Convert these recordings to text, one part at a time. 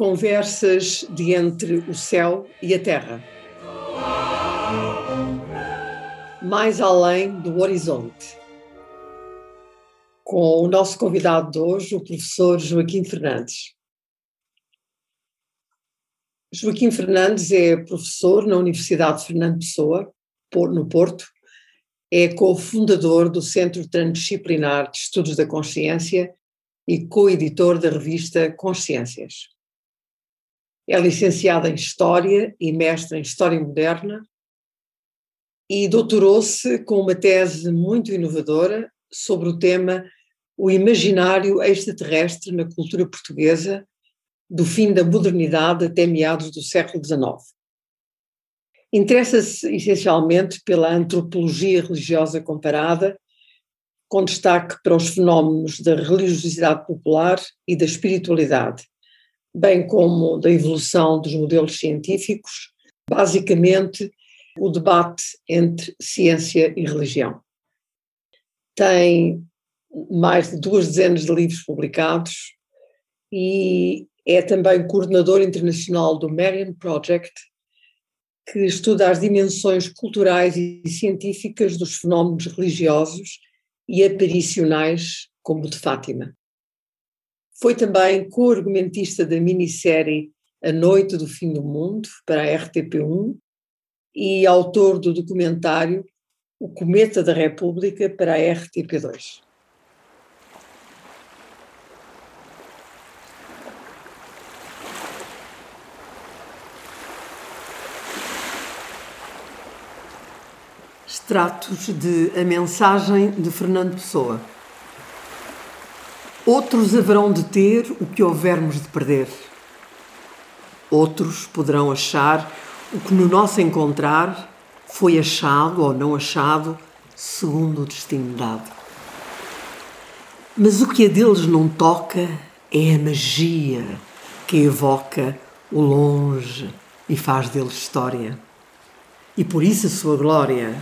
Conversas de entre o céu e a terra. Mais além do horizonte. Com o nosso convidado de hoje, o professor Joaquim Fernandes. Joaquim Fernandes é professor na Universidade Fernando Pessoa, no Porto, é cofundador do Centro Transdisciplinar de Estudos da Consciência e co-editor da revista Consciências. É licenciado em História e mestre em História Moderna e doutorou-se com uma tese muito inovadora sobre o tema O imaginário extraterrestre na cultura portuguesa do fim da modernidade até meados do século XIX. Interessa-se essencialmente pela antropologia religiosa comparada, com destaque para os fenómenos da religiosidade popular e da espiritualidade, bem como da evolução dos modelos científicos, basicamente o debate entre ciência e religião. Tem mais de duas dezenas de livros publicados e é também coordenador internacional do Marian Project, que estuda as dimensões culturais e científicas dos fenómenos religiosos e aparicionais, como o de Fátima. Foi também co-argumentista da minissérie A Noite do Fim do Mundo, para a RTP1, e autor do documentário O Cometa da República, para a RTP2. Extratos de A Mensagem de Fernando Pessoa. Outros haverão de ter o que houvermos de perder. Outros poderão achar o que no nosso encontrar foi achado ou não achado, segundo o destino dado. Mas o que a deles não toca é a magia que evoca o longe e faz deles história. E por isso a sua glória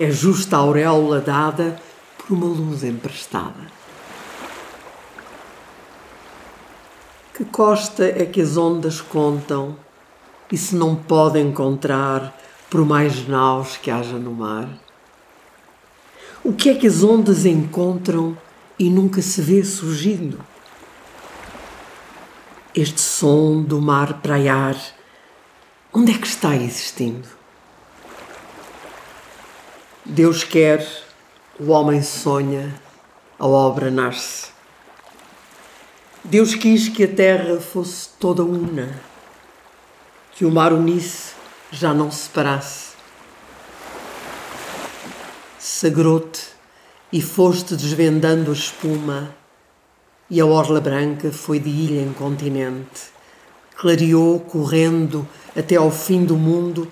é justa auréola dada por uma luz emprestada. Que costa é que as ondas contam e se não pode encontrar por mais naus que haja no mar? O que é que as ondas encontram e nunca se vê surgindo? Este som do mar praiar, onde é que está existindo? Deus quer, o homem sonha, a obra nasce. Deus quis que a terra fosse toda una, que o mar unisse, já não se separasse. Sagrou-te e foste desvendando a espuma, e a orla branca foi de ilha em continente. Clareou correndo até ao fim do mundo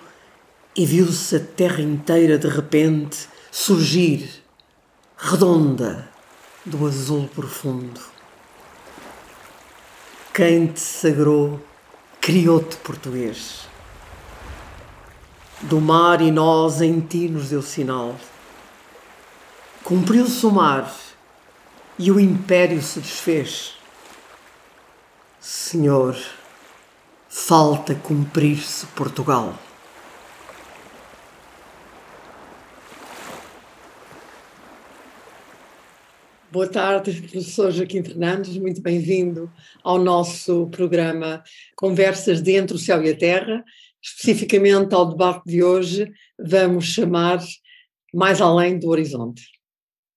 e viu-se a terra inteira de repente surgir, redonda, do azul profundo. Quem te sagrou, criou-te português. Do mar e nós em ti nos deu sinal. Cumpriu-se o mar e o império se desfez. Senhor, falta cumprir-se Portugal. Boa tarde, professor Joaquim Fernandes, muito bem-vindo ao nosso programa Conversas de Entre o Céu e a Terra. Especificamente ao debate de hoje, vamos chamar Mais Além do Horizonte.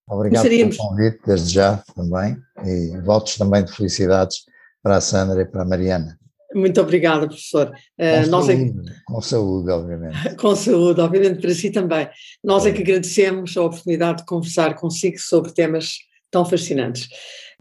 Obrigado Gostaríamos... pelo convite, desde já também, e votos também de felicidades para a Sandra e para a Mariana. Muito obrigada, professor. Com, Nós saúde, é... com saúde, obviamente. Com saúde, obviamente, para si também. Nós é, é que agradecemos a oportunidade de conversar consigo sobre temas tão fascinantes.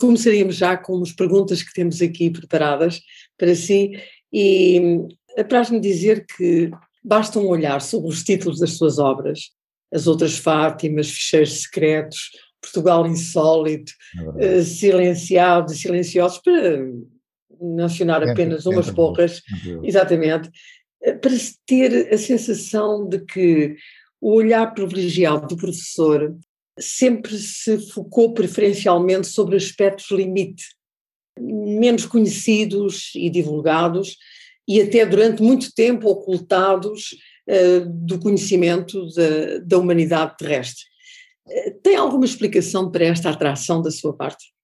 Começaríamos já com as perguntas que temos aqui preparadas para si e apraz-me dizer que basta um olhar sobre os títulos das suas obras, As Outras Fátimas, Ficheiros Secretos, Portugal Insólito, é uh, Silenciados e Silenciosos, para mencionar apenas umas poucas, exatamente, eh, para ter a sensação de que o olhar privilegiado do professor sempre se focou preferencialmente sobre aspectos limite menos conhecidos e divulgados e até durante muito tempo ocultados uh, do conhecimento da, da humanidade terrestre. Uh, tem alguma explicação para esta atração da sua parte?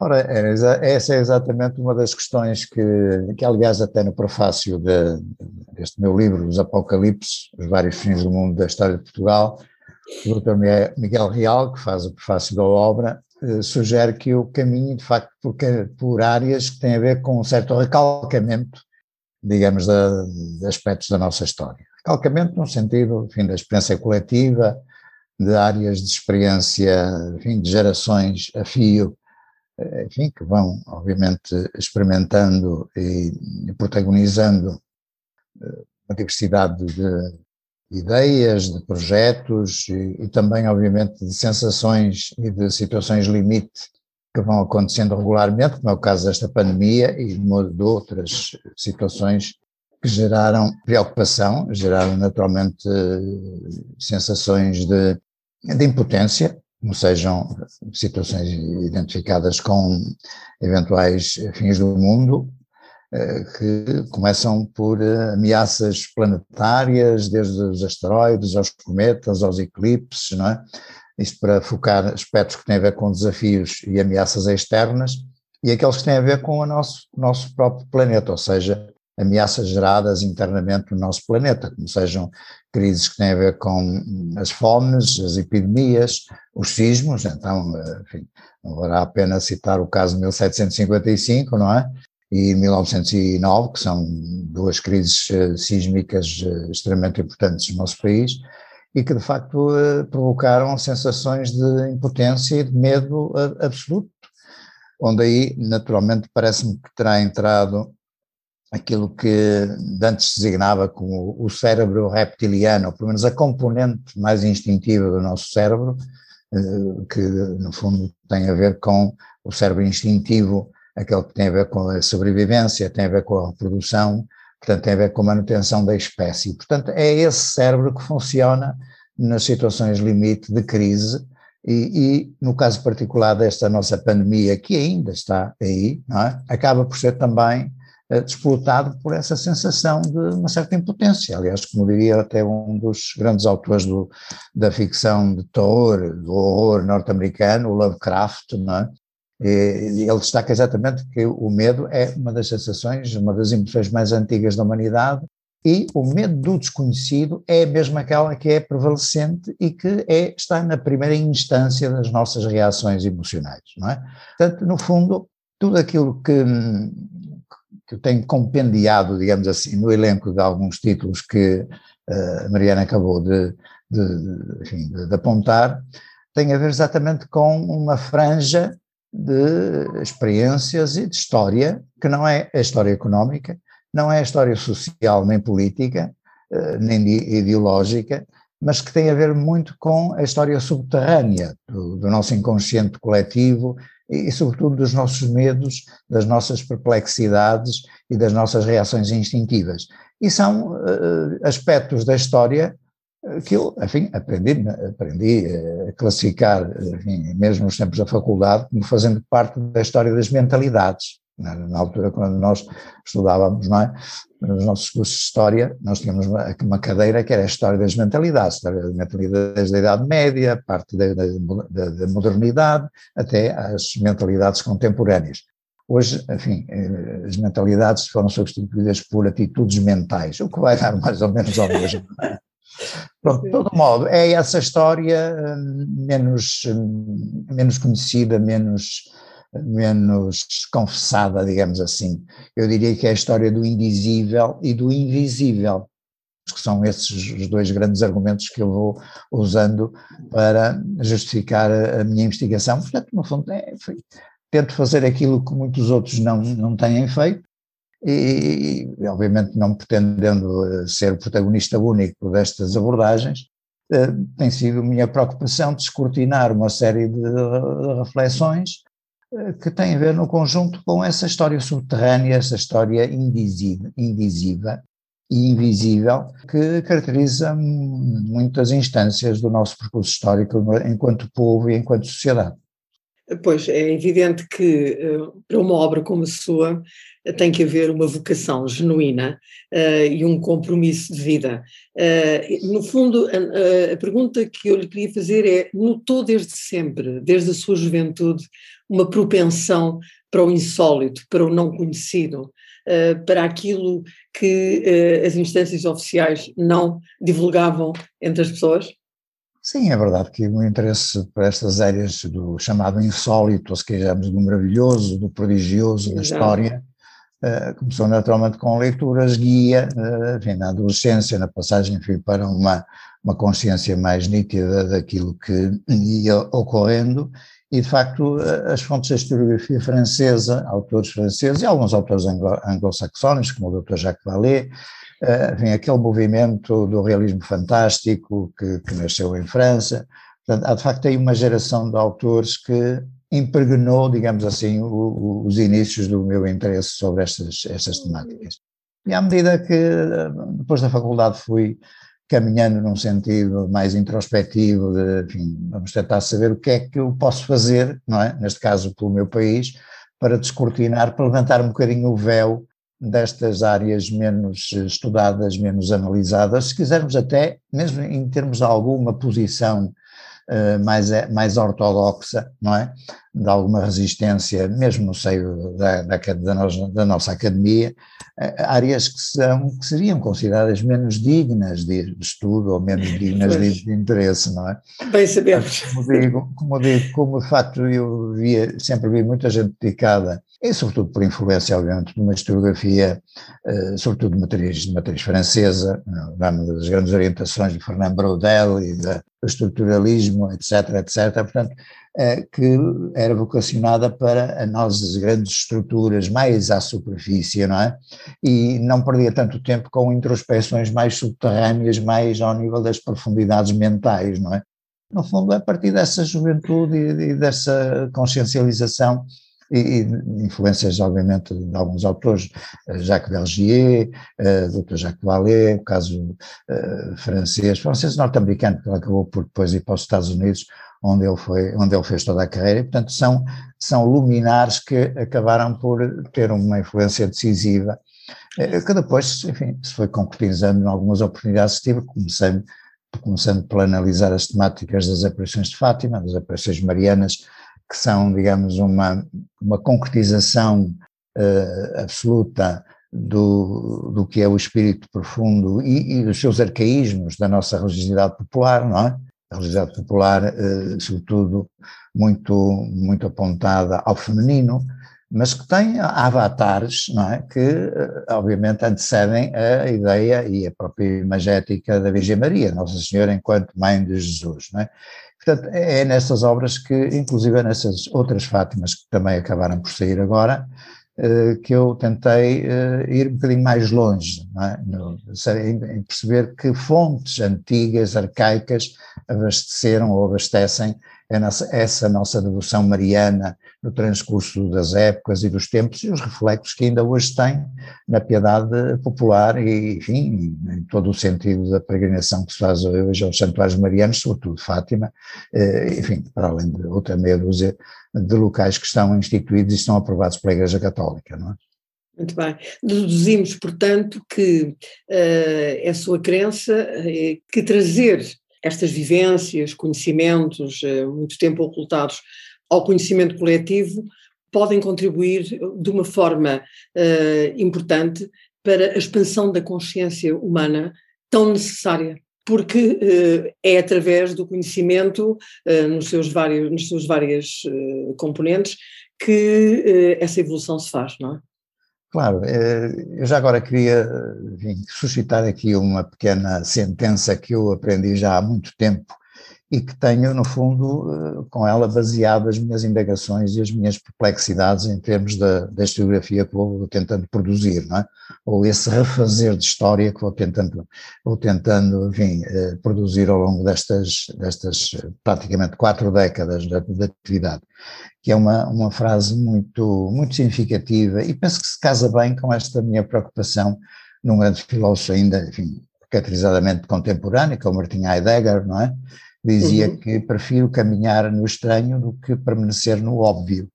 Ora, é, essa é exatamente uma das questões que, que aliás, até no prefácio de, deste meu livro, Os Apocalipses, Os Vários Fins do Mundo da História de Portugal, o Dr. Miguel Real, que faz o prefácio da obra, eh, sugere que o caminho, de facto, por, por áreas que têm a ver com um certo recalcamento, digamos, de, de aspectos da nossa história. Recalcamento no sentido, enfim, da experiência coletiva, de áreas de experiência, enfim, de gerações a fio, eh, enfim, que vão, obviamente, experimentando e, protagonizando eh, uma diversidade de ideias, de projetos e, e, também, obviamente, de sensações e de situações limite que vão acontecendo regularmente, como é o caso desta pandemia e de outras situações que geraram preocupação, geraram naturalmente sensações de, de impotência, não sejam situações identificadas com eventuais fins do mundo, eh, que começam por eh, ameaças planetárias, desde os asteroides aos cometas, aos eclipses, não é? Isto para focar aspectos que têm a ver com desafios e ameaças externas e aqueles que têm a ver com o nosso, nosso próprio planeta, ou seja, ameaças geradas internamente no nosso planeta, como sejam crises que têm a ver com as fomes, as epidemias, os sismos, então, enfim, não valerá a pena citar o caso de 1755, não é? E 1909, que são duas crises eh, sísmicas eh, extremamente importantes no nosso país, e que de facto eh, provocaram sensações de impotência e de medo absoluto, onde aí naturalmente parece-me que terá entrado aquilo que antes se designava como o cérebro reptiliano, ou pelo menos a componente mais instintiva do nosso cérebro, que no fundo tem a ver com o cérebro instintivo, aquele que tem a ver com a sobrevivência, tem a ver com a reprodução, portanto tem a ver com a manutenção da espécie. Portanto é esse cérebro que funciona nas situações limite de crise e, e, no caso particular desta nossa pandemia, que ainda está aí, é? acaba por ser também uh, disputado por essa sensação de uma certa impotência. Aliás, como diria até um dos grandes autores do, da ficção de terror, do horror norte-americano, o Lovecraft, não é? E ele destaca exatamente que o medo é uma das sensações, uma das emoções mais antigas da humanidade e o medo do desconhecido é mesmo aquela que é prevalecente e que é, está na primeira instância das nossas reações emocionais, não é? Portanto, no fundo, tudo aquilo que, que eu tenho compendiado, digamos assim, no elenco de alguns títulos que uh, a Mariana acabou de, de, de, enfim, de, apontar, tem a ver exatamente com uma franja de experiências e de história, que não é a história económica, não é a história social nem política, uh, nem ideológica, mas que tem a ver muito com a história subterrânea do, do nosso inconsciente coletivo e, sobretudo, dos nossos medos, das nossas perplexidades e das nossas reações instintivas. E são uh, aspectos da história eh, que eu, enfim, aprendi, aprendi a classificar, enfim, mesmo nos tempos da faculdade, como fazendo parte da história das mentalidades. Na, na, altura, quando nós estudávamos, não é? nos nossos cursos de História, nós tínhamos uma, uma cadeira que era a História das Mentalidades, História das Mentalidades da Idade Média, parte da, da, da modernidade, até as mentalidades contemporâneas. Hoje, enfim, eh, as mentalidades foram substituídas por atitudes mentais, o que vai dar mais ou menos ao mesmo. Pronto, de todo modo, é essa história hum, menos, hum, menos conhecida, menos menos confessada, digamos assim. Eu diria que é a história do indizível e do invisível, que são esses os dois grandes argumentos que eu vou usando para justificar a, minha investigação. Portanto, no fundo, é, tento fazer aquilo que muitos outros não, não têm feito, e, e, obviamente não pretendendo eh, ser o protagonista único destas abordagens, eh, tem sido minha preocupação descortinar uma série de reflexões eh, que tem a ver no conjunto com essa história subterrânea, essa história indizível, indizível e invisível que caracteriza muitas instâncias do nosso percurso histórico enquanto povo e enquanto sociedade. Pois, é evidente que eh, para uma obra como a sua tem que haver uma vocação genuína uh, e um compromisso de vida. Uh, no fundo, a, a, pergunta que eu lhe queria fazer é: notou desde sempre, desde a sua juventude, uma propensão para o insólito, para o não conhecido, uh, para aquilo que as instâncias oficiais não divulgavam entre as pessoas? Sim, é verdade que o interesse por estas áreas do chamado insólito, ou se quisermos, do maravilhoso, do prodigioso, da história, uh, começou naturalmente com leituras guia, uh, enfim, na adolescência, na passagem enfim, para uma, uma consciência mais nítida daquilo que ia ocorrendo, e de facto eh, as fontes da historiografia francesa, autores franceses e alguns autores anglo-saxónicos, como o Dr. Jacques Vallée, enfim, aquele movimento do realismo fantástico que, que nasceu em França. Portanto, há de facto aí uma geração de autores que impregnou, digamos assim, o, o, os inícios do meu interesse sobre estas, estas temáticas. E à medida que, depois da faculdade, fui caminhando num sentido mais introspectivo, de, enfim, vamos tentar saber o que é que eu posso fazer, não é? Neste caso, pelo meu país, para descortinar, para levantar um bocadinho o véu destas áreas menos estudadas, menos analisadas, se quisermos até, mesmo em termos de alguma posição uh, mais, mais ortodoxa, não é? De alguma resistência, mesmo no seio da, da, da, nossa, da nossa academia, uh, áreas que, são, que seriam consideradas menos dignas de, de estudo ou menos dignas de, de, interesse, não é? Bem sabemos. Como digo, como digo, como de facto eu via, sempre vi muita gente dedicada e sobretudo por influência, obviamente, de uma historiografia, uh, sobretudo de matriz, de matriz francesa, uma das grandes orientações de Fernand Braudel e do estruturalismo, etc., etc., portanto, uh, que era vocacionada para das grandes estruturas mais à superfície, não é? E não perdia tanto tempo com introspeções mais subterrâneas, mais ao nível das profundidades mentais, não é? No fundo, a partir dessa juventude e dessa consciencialização e, e influências, obviamente, de alguns autores, eh, Jacques Vergier, uh, Dr. Jacques Vallée, o caso uh, francês, francês norte-americano, que acabou por depois ir para os Estados Unidos, onde ele foi, onde ele fez toda a carreira, e portanto são, são luminares que acabaram por ter uma influência decisiva, que depois, enfim, se foi concretizando em algumas oportunidades que tive, comecei, começando por analisar as temáticas das aparições de Fátima, das aparições marianas, que são, digamos, uma, uma concretização uh, absoluta do, do que é o espírito profundo e, e, dos seus arcaísmos da nossa religiosidade popular, não é? A religiosidade popular, uh, sobretudo, muito, muito apontada ao feminino, mas que tem avatares, não é? Que, uh, obviamente, antecedem a ideia e a própria imagética da Virgem Maria, Nossa Senhora enquanto Mãe de Jesus, não é? Portanto, é, é nessas obras que, inclusive nessas outras Fátimas que também acabaram por sair agora, eh, que eu tentei eh, ir um bocadinho mais longe, é? em perceber que fontes antigas, arcaicas, abasteceram ou abastecem essa nossa devoção mariana no transcurso das épocas e dos tempos e os reflexos que ainda hoje tem na piedade popular e, enfim, em todo o sentido da peregrinação que se faz hoje aos santuários marianos, sobretudo Fátima, eh, enfim, para além de outra meia dúzia de locais que estão instituídos e estão aprovados pela Igreja Católica, não é? Muito bem. Deduzimos, portanto, que uh, é sua crença uh, que trazer estas vivências, conhecimentos, uh, muito tempo ocultados ao conhecimento coletivo, podem contribuir de uma forma uh, importante para a expansão da consciência humana tão necessária, porque uh, é através do conhecimento uh, nos seus vários, nos seus várias componentes que essa evolução se faz, não é? Claro, eu já agora queria enfim, suscitar aqui uma pequena sentença que eu aprendi já há muito tempo e que tenho, no fundo, eh, com ela baseado as minhas indagações e as minhas perplexidades em termos da, da historiografia que vou tentando produzir, não é? ou esse refazer de história que vou tentando, vou tentando enfim, eh, produzir ao longo destas, destas praticamente quatro décadas de, de atividade, que é uma, uma frase muito, muito significativa e penso que se casa bem com esta minha preocupação num grande filósofo ainda, enfim, caracterizadamente contemporâneo, que é o Martin Heidegger, não é? Dizia uhum. que prefiro caminhar no estranho do que permanecer no óbvio.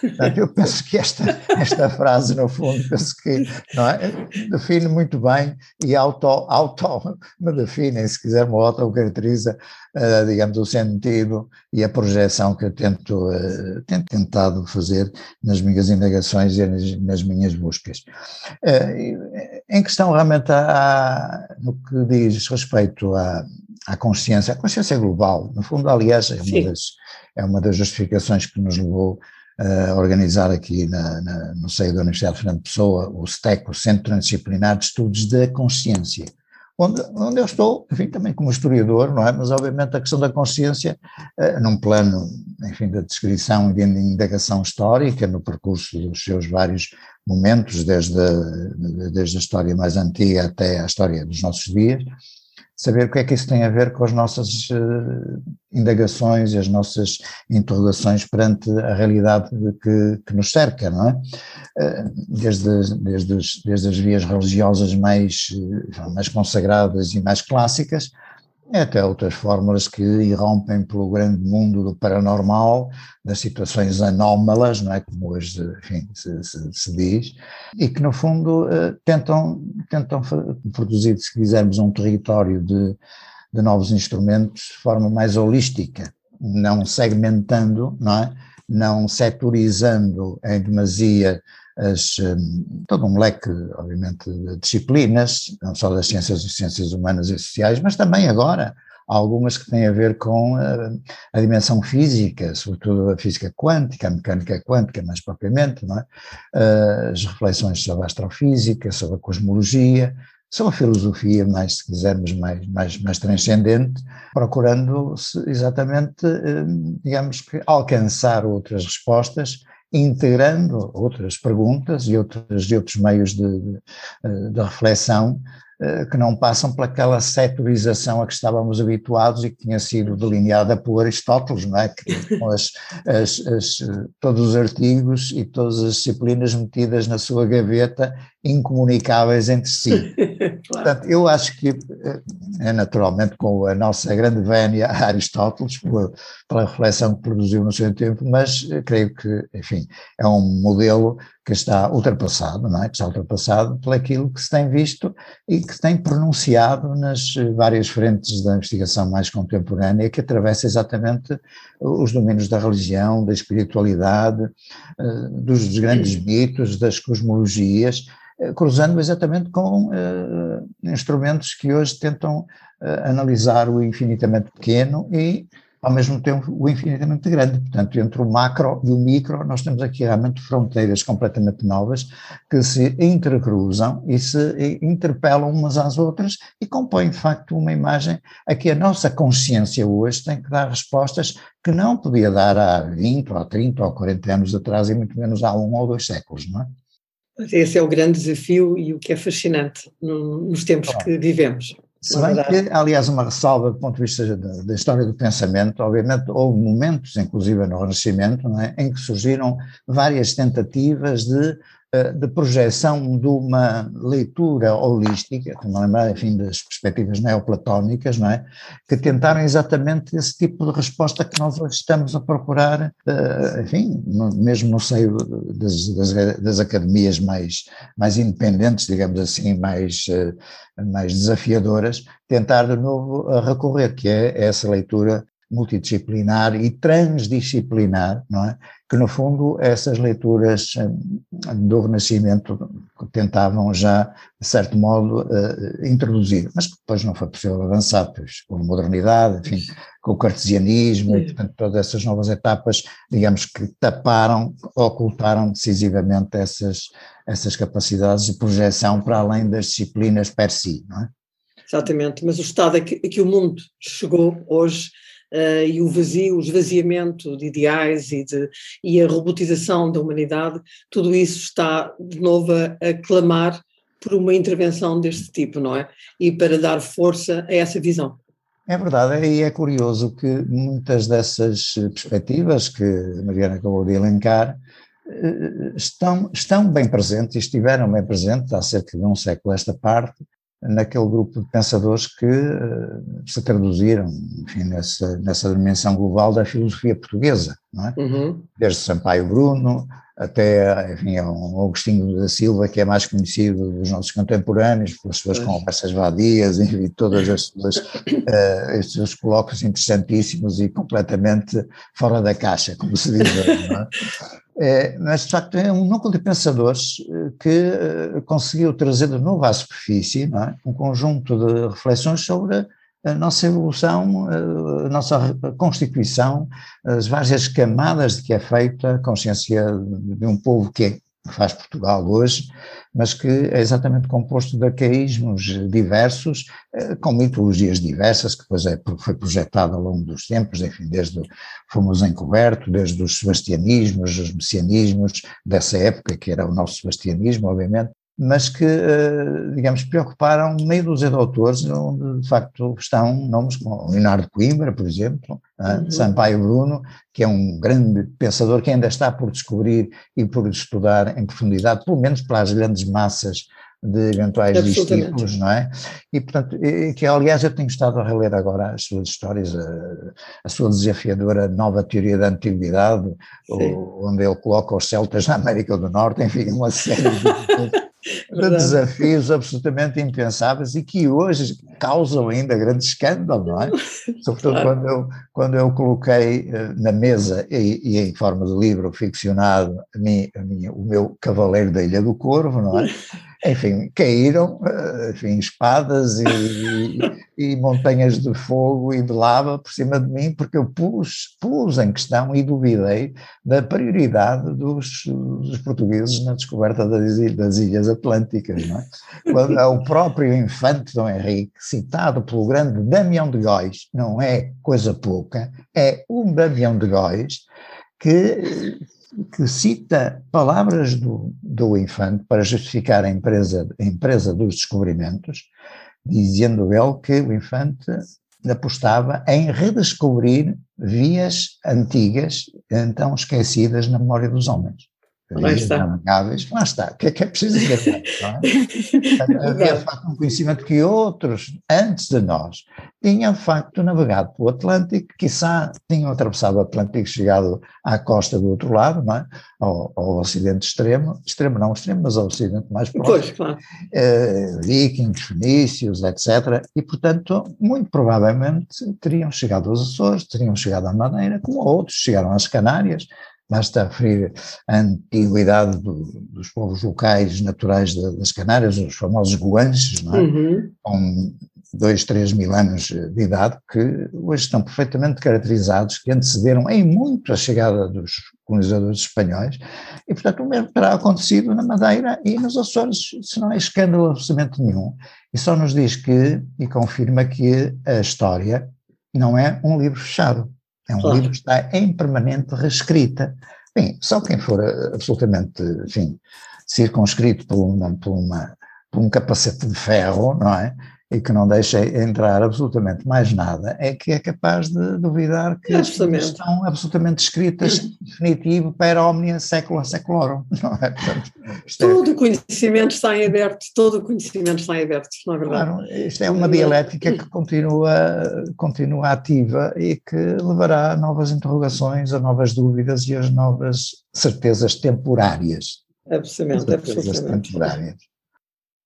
Portanto, eu penso que esta, esta frase, no fundo, penso que não é, define muito bem e auto, auto me define, se quiser, me auto-caracteriza, uh, digamos, o sentido e a projeção que eu tento, uh, tento tentado fazer nas minhas indagações e nas, nas minhas buscas. Uh, em questão realmente a, no que diz respeito à, à consciência, a consciência global, no fundo, aliás, é uma, das, é uma das justificações que nos levou a organizar aqui na, na, no seio da Universidade de Fernando Pessoa o STEC, o Centro Transdisciplinar de Estudos da Consciência, onde, onde eu estou, enfim, também como historiador, não é? Mas obviamente a questão da consciência, eh, num plano, enfim, da descrição e de indagação histórica, no percurso dos seus vários momentos, desde a, desde a história mais antiga até a história dos nossos dias, saber o que é que isso tem a ver com as nossas uh, indagações e as nossas interrogações perante a realidade que, que nos cerca, não é? Uh, desde, desde, desde as vias religiosas mais, uh, mais consagradas e mais clássicas, até outras fórmulas que irrompem pelo grande mundo do paranormal, das situações anómalas, não é? como hoje enfim, se, se, se, diz, e que no fundo eh, tentam, tentam produzir, se quisermos, um território de, de novos instrumentos de forma mais holística, não segmentando, não é? não setorizando em demasia as, hum, todo um leque, obviamente, de disciplinas, não só das ciências ciências humanas e sociais, mas também agora algumas que têm a ver com a, a, dimensão física, sobretudo a física quântica, a mecânica quântica mais propriamente, não é? as reflexões sobre a astrofísica, sobre a cosmologia, sobre a filosofia mais, se quisermos, mais, mais, mais transcendente, procurando exatamente, hum, digamos que, alcançar outras respostas integrando outras perguntas e outros, e outros meios de, de, de reflexão eh, que não passam pelaquela setorização a que estávamos habituados e que tinha sido delineada por Aristóteles, não é? Que, com as, as, as, todos os artigos e todas as disciplinas metidas na sua gaveta, incomunicáveis entre si. Portanto, eu acho que, eh, naturalmente com a nossa grande vénia Aristóteles, pela, pela reflexão que produziu no seu tempo, mas eh, creio que, enfim, é um modelo que está ultrapassado, não é? Que está ultrapassado por aquilo que se tem visto e que tem pronunciado nas várias frentes da investigação mais contemporânea, que atravessa exatamente os domínios da religião, da espiritualidade, eh, dos grandes mitos, das cosmologias, eh, cruzando exatamente com uh, instrumentos que hoje tentam uh, analisar o infinitamente pequeno e ao mesmo tempo o infinitamente grande. Portanto, entre o macro e o micro, nós temos aqui realmente fronteiras completamente novas que se intercruzam e se interpelam umas às outras e compõem, de facto, uma imagem a que a nossa consciência hoje tem que dar respostas que não podia dar há 20 ou 30 ou 40 anos atrás e muito menos há um ou dois séculos, não é? Esse é o grande desafio e o que é fascinante nos tempos que vivemos. Se bem que, aliás, uma ressalva do ponto de vista da, da, história do pensamento, obviamente houve momentos, inclusive no Renascimento, é, em que surgiram várias tentativas de de projeção de uma leitura holística, estou-me a lembrar, enfim, das perspectivas neoplatónicas, não é? Que tentaram exatamente esse tipo de resposta que nós hoje estamos a procurar, eh, enfim, mesmo no seio das, das, das academias mais, mais independentes, digamos assim, mais, eh, mais desafiadoras, tentar de novo recorrer, que é essa leitura multidisciplinar e transdisciplinar, não é? Que no fundo essas leituras eh, do Renascimento tentavam já, de certo modo, uh, introduzir, mas depois não foi possível avançar, pois, com a modernidade, enfim, com o cartesianismo e, portanto, todas essas novas etapas, digamos que taparam, ocultaram decisivamente essas, essas capacidades de projeção para além das disciplinas per si, não é? Exatamente, mas o estado a que, a que o mundo chegou hoje uh, e o vazio, o esvaziamento de ideais e, de, e a robotização da humanidade, tudo isso está de novo a, a clamar por uma intervenção deste tipo, não é? E para dar força a essa visão. É verdade, e é curioso que muitas dessas perspectivas que a Mariana acabou de elencar eh, estão, estão bem presentes, estiveram bem presentes há cerca de um século esta parte, naquele grupo de pensadores que uh, se traduziram, enfim, nessa, nessa dimensão global da filosofia portuguesa, é? Uhum. Desde Sampaio Bruno até, enfim, um Agostinho da Silva, que é mais conhecido dos nossos contemporâneos, pelas suas pois. conversas vadias e todos estes, uh, estes colóquios interessantíssimos e completamente fora da caixa, como se diz. não é? É, mas, de facto, é um núcleo de pensadores eh, que eh, conseguiu trazer de novo à superfície é? um conjunto de reflexões sobre a nossa evolução, eh, a nossa constituição, as várias camadas de que é feita a consciência de um povo que é faz Portugal hoje, mas que é exatamente composto de arcaísmos diversos, eh, com mitologias diversas, que depois é, foi projetado ao longo dos tempos, enfim, desde o famoso encoberto, desde os sebastianismos, os messianismos dessa época, que era o nosso sebastianismo, obviamente, mas que, eh, digamos, preocuparam meio dúzia de autores, onde de facto estão nomes como Leonardo Coimbra, por exemplo, uhum. Sampaio Bruno, que é um grande pensador que ainda está por descobrir e por estudar em profundidade, pelo menos para as grandes massas de eventuais discípulos, não é? E, portanto, que aliás eu tenho estado a reler agora as suas histórias, a, a sua desafiadora nova teoria da antiguidade, onde ele coloca os celtas na América do Norte, enfim, uma série de de desafios absolutamente impensáveis e que hoje causam ainda grande escândalo, não é? Sobretudo claro. quando, eu, quando eu coloquei uh, na mesa e, e, em forma de livro ficcionado a mim, a o meu Cavaleiro da Ilha do Corvo, não é? enfim, caíram, eh, enfim, espadas e, e, montanhas de fogo e de lava por cima de mim, porque eu pus, pus em questão e duvidei da prioridade dos, dos portugueses na descoberta das, das Ilhas Atlânticas. Não é? Quando é o próprio infante Dom Henrique, citado pelo grande Damião de Góis, não é coisa pouca, é um Damião de Góis que que cita palavras do, do Infante para justificar a empresa, a empresa dos descobrimentos, dizendo ele que o Infante apostava em redescobrir vias antigas, então esquecidas na memória dos homens. Lá está. Navegáveis, lá está. O que é que é preciso dizer? É? Havia de facto um conhecimento que outros, antes de nós, tinham de facto navegado pelo Atlântico, quiçá tinham atravessado o Atlântico e chegado à costa do outro lado, não é? ao, ao ocidente extremo, extremo não extremo, mas ao ocidente mais próximo. Pois, claro. Uh, vikings, fenícios, etc. E, portanto, muito provavelmente teriam chegado aos Açores, teriam chegado à Madeira, como outros chegaram às Canárias, Basta referir a antiguidade do, dos povos locais naturais das Canárias, os famosos guanches, não é? Uhum. com dois, três mil anos de idade, que hoje estão perfeitamente caracterizados, que antecederam em muito a chegada dos colonizadores espanhóis, e portanto o mesmo terá acontecido na Madeira e nos Açores, isso não é escândalo absolutamente nenhum, e só nos diz que, e confirma que a história não é um livro fechado, é um claro. livro que está em permanente reescrita. Bem, só quem for eh, absolutamente, enfim, circunscrito por, uma, por, uma, por um capacete de ferro, não é? E que não deixa entrar absolutamente mais nada, é que é capaz de duvidar que as coisas estão absolutamente escritas definitivo para omnia secula seculorum, não é? Portanto, todo é... o conhecimento está em aberto, todo o conhecimento está em aberto, não é verdade? Claro, isto é uma dialética que continua, continua ativa e que levará a novas interrogações, a novas dúvidas e a novas certezas temporárias. Absolutamente, certezas absolutamente. temporárias.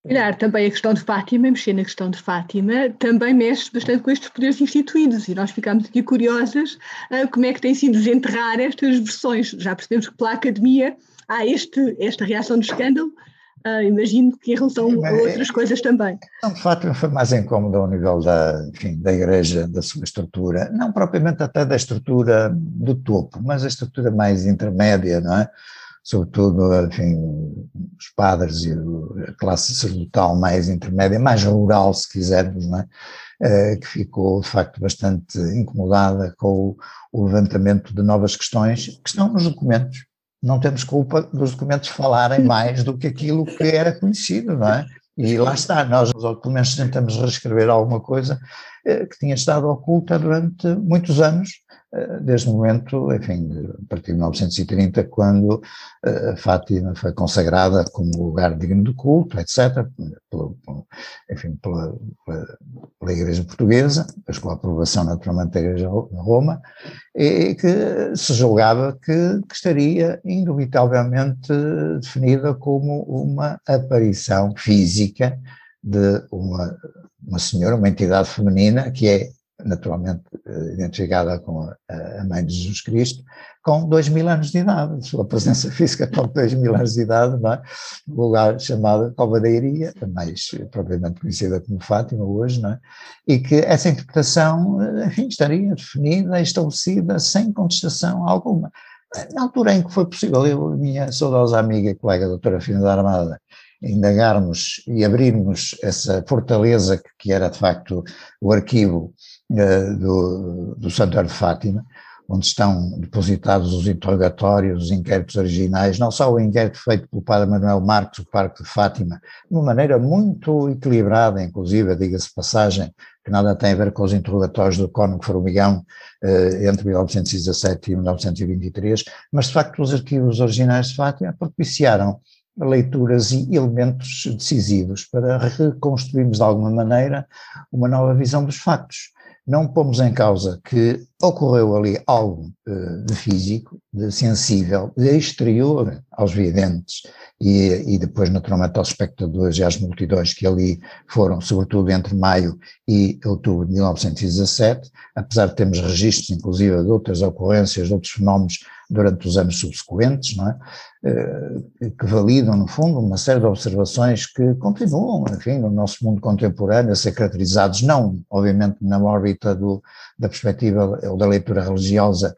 Olhar também a questão de Fátima, mexer na questão de Fátima, também mexe bastante com estes poderes instituídos e nós ficámos aqui curiosas uh, como é que tem sido desenterrar estas versões. Já percebemos que pela academia há este, esta reação de escândalo, uh, imagino que em relação a outras coisas também. Não, de Fátima foi mais incómoda ao nível da, enfim, da igreja, da sua estrutura, não propriamente até da estrutura do topo, mas a estrutura mais intermédia, não é? Sobretudo, enfim, os padres e a classe sacerdotal mais intermédia, mais rural, se quisermos, é? Eh, que ficou, de facto, bastante incomodada com o levantamento de novas questões que estão nos documentos. Não temos culpa dos documentos falarem mais do que aquilo que era conhecido, não é? E lá está, nós, pelo menos, tentamos reescrever alguma coisa eh, que tinha estado oculta durante muitos anos desde o momento, enfim, a partir de 1930, quando uh, Fátima foi consagrada como lugar digno de culto, etc., pela, enfim, pela, pela, Igreja Portuguesa, depois com a aprovação naturalmente da Igreja de Roma, e que se julgava que, que estaria indubitavelmente definida como uma aparição física de uma, uma senhora, uma entidade feminina que é naturalmente eh, identificada com a mãe de Jesus Cristo, com dois mil anos de idade, sua presença física com dois mil anos de idade, não é? lugar chamado Cova da Iria, mais propriamente conhecida como Fátima hoje, não é? e que essa interpretação, eh, enfim, estaria definida, estabelecida, sem contestação alguma. Na altura em que foi possível, eu, minha saudosa amiga e colega, doutora Fina da Armada, indagarmos e abrirmos essa fortaleza que, que era de facto o arquivo do, do Santuário de Fátima, onde estão depositados os interrogatórios, os inquéritos originais, não só o inquérito feito pelo padre Manuel Marques, o Parque de Fátima, de uma maneira muito equilibrada, inclusive, diga-se passagem, que nada tem a ver com os interrogatórios do Cónigo Formigão eh, entre 1917 e 1923, mas de facto os arquivos originais de Fátima propiciaram leituras e elementos decisivos para reconstruirmos de alguma maneira uma nova visão dos factos. Não pomos em causa que ocorreu ali algo de físico, de sensível, de exterior aos videntes e, e depois naturalmente aos espectadores e às multidões que ali foram, sobretudo entre maio e outubro de 1917, apesar de termos registros inclusive de outras ocorrências, de outros fenómenos durante os anos subsequentes, não é? Eh, que validam, no fundo, uma série de observações que continuam, enfim, no nosso mundo contemporâneo a ser caracterizados, não, obviamente, na órbita do, da perspectiva ou da leitura religiosa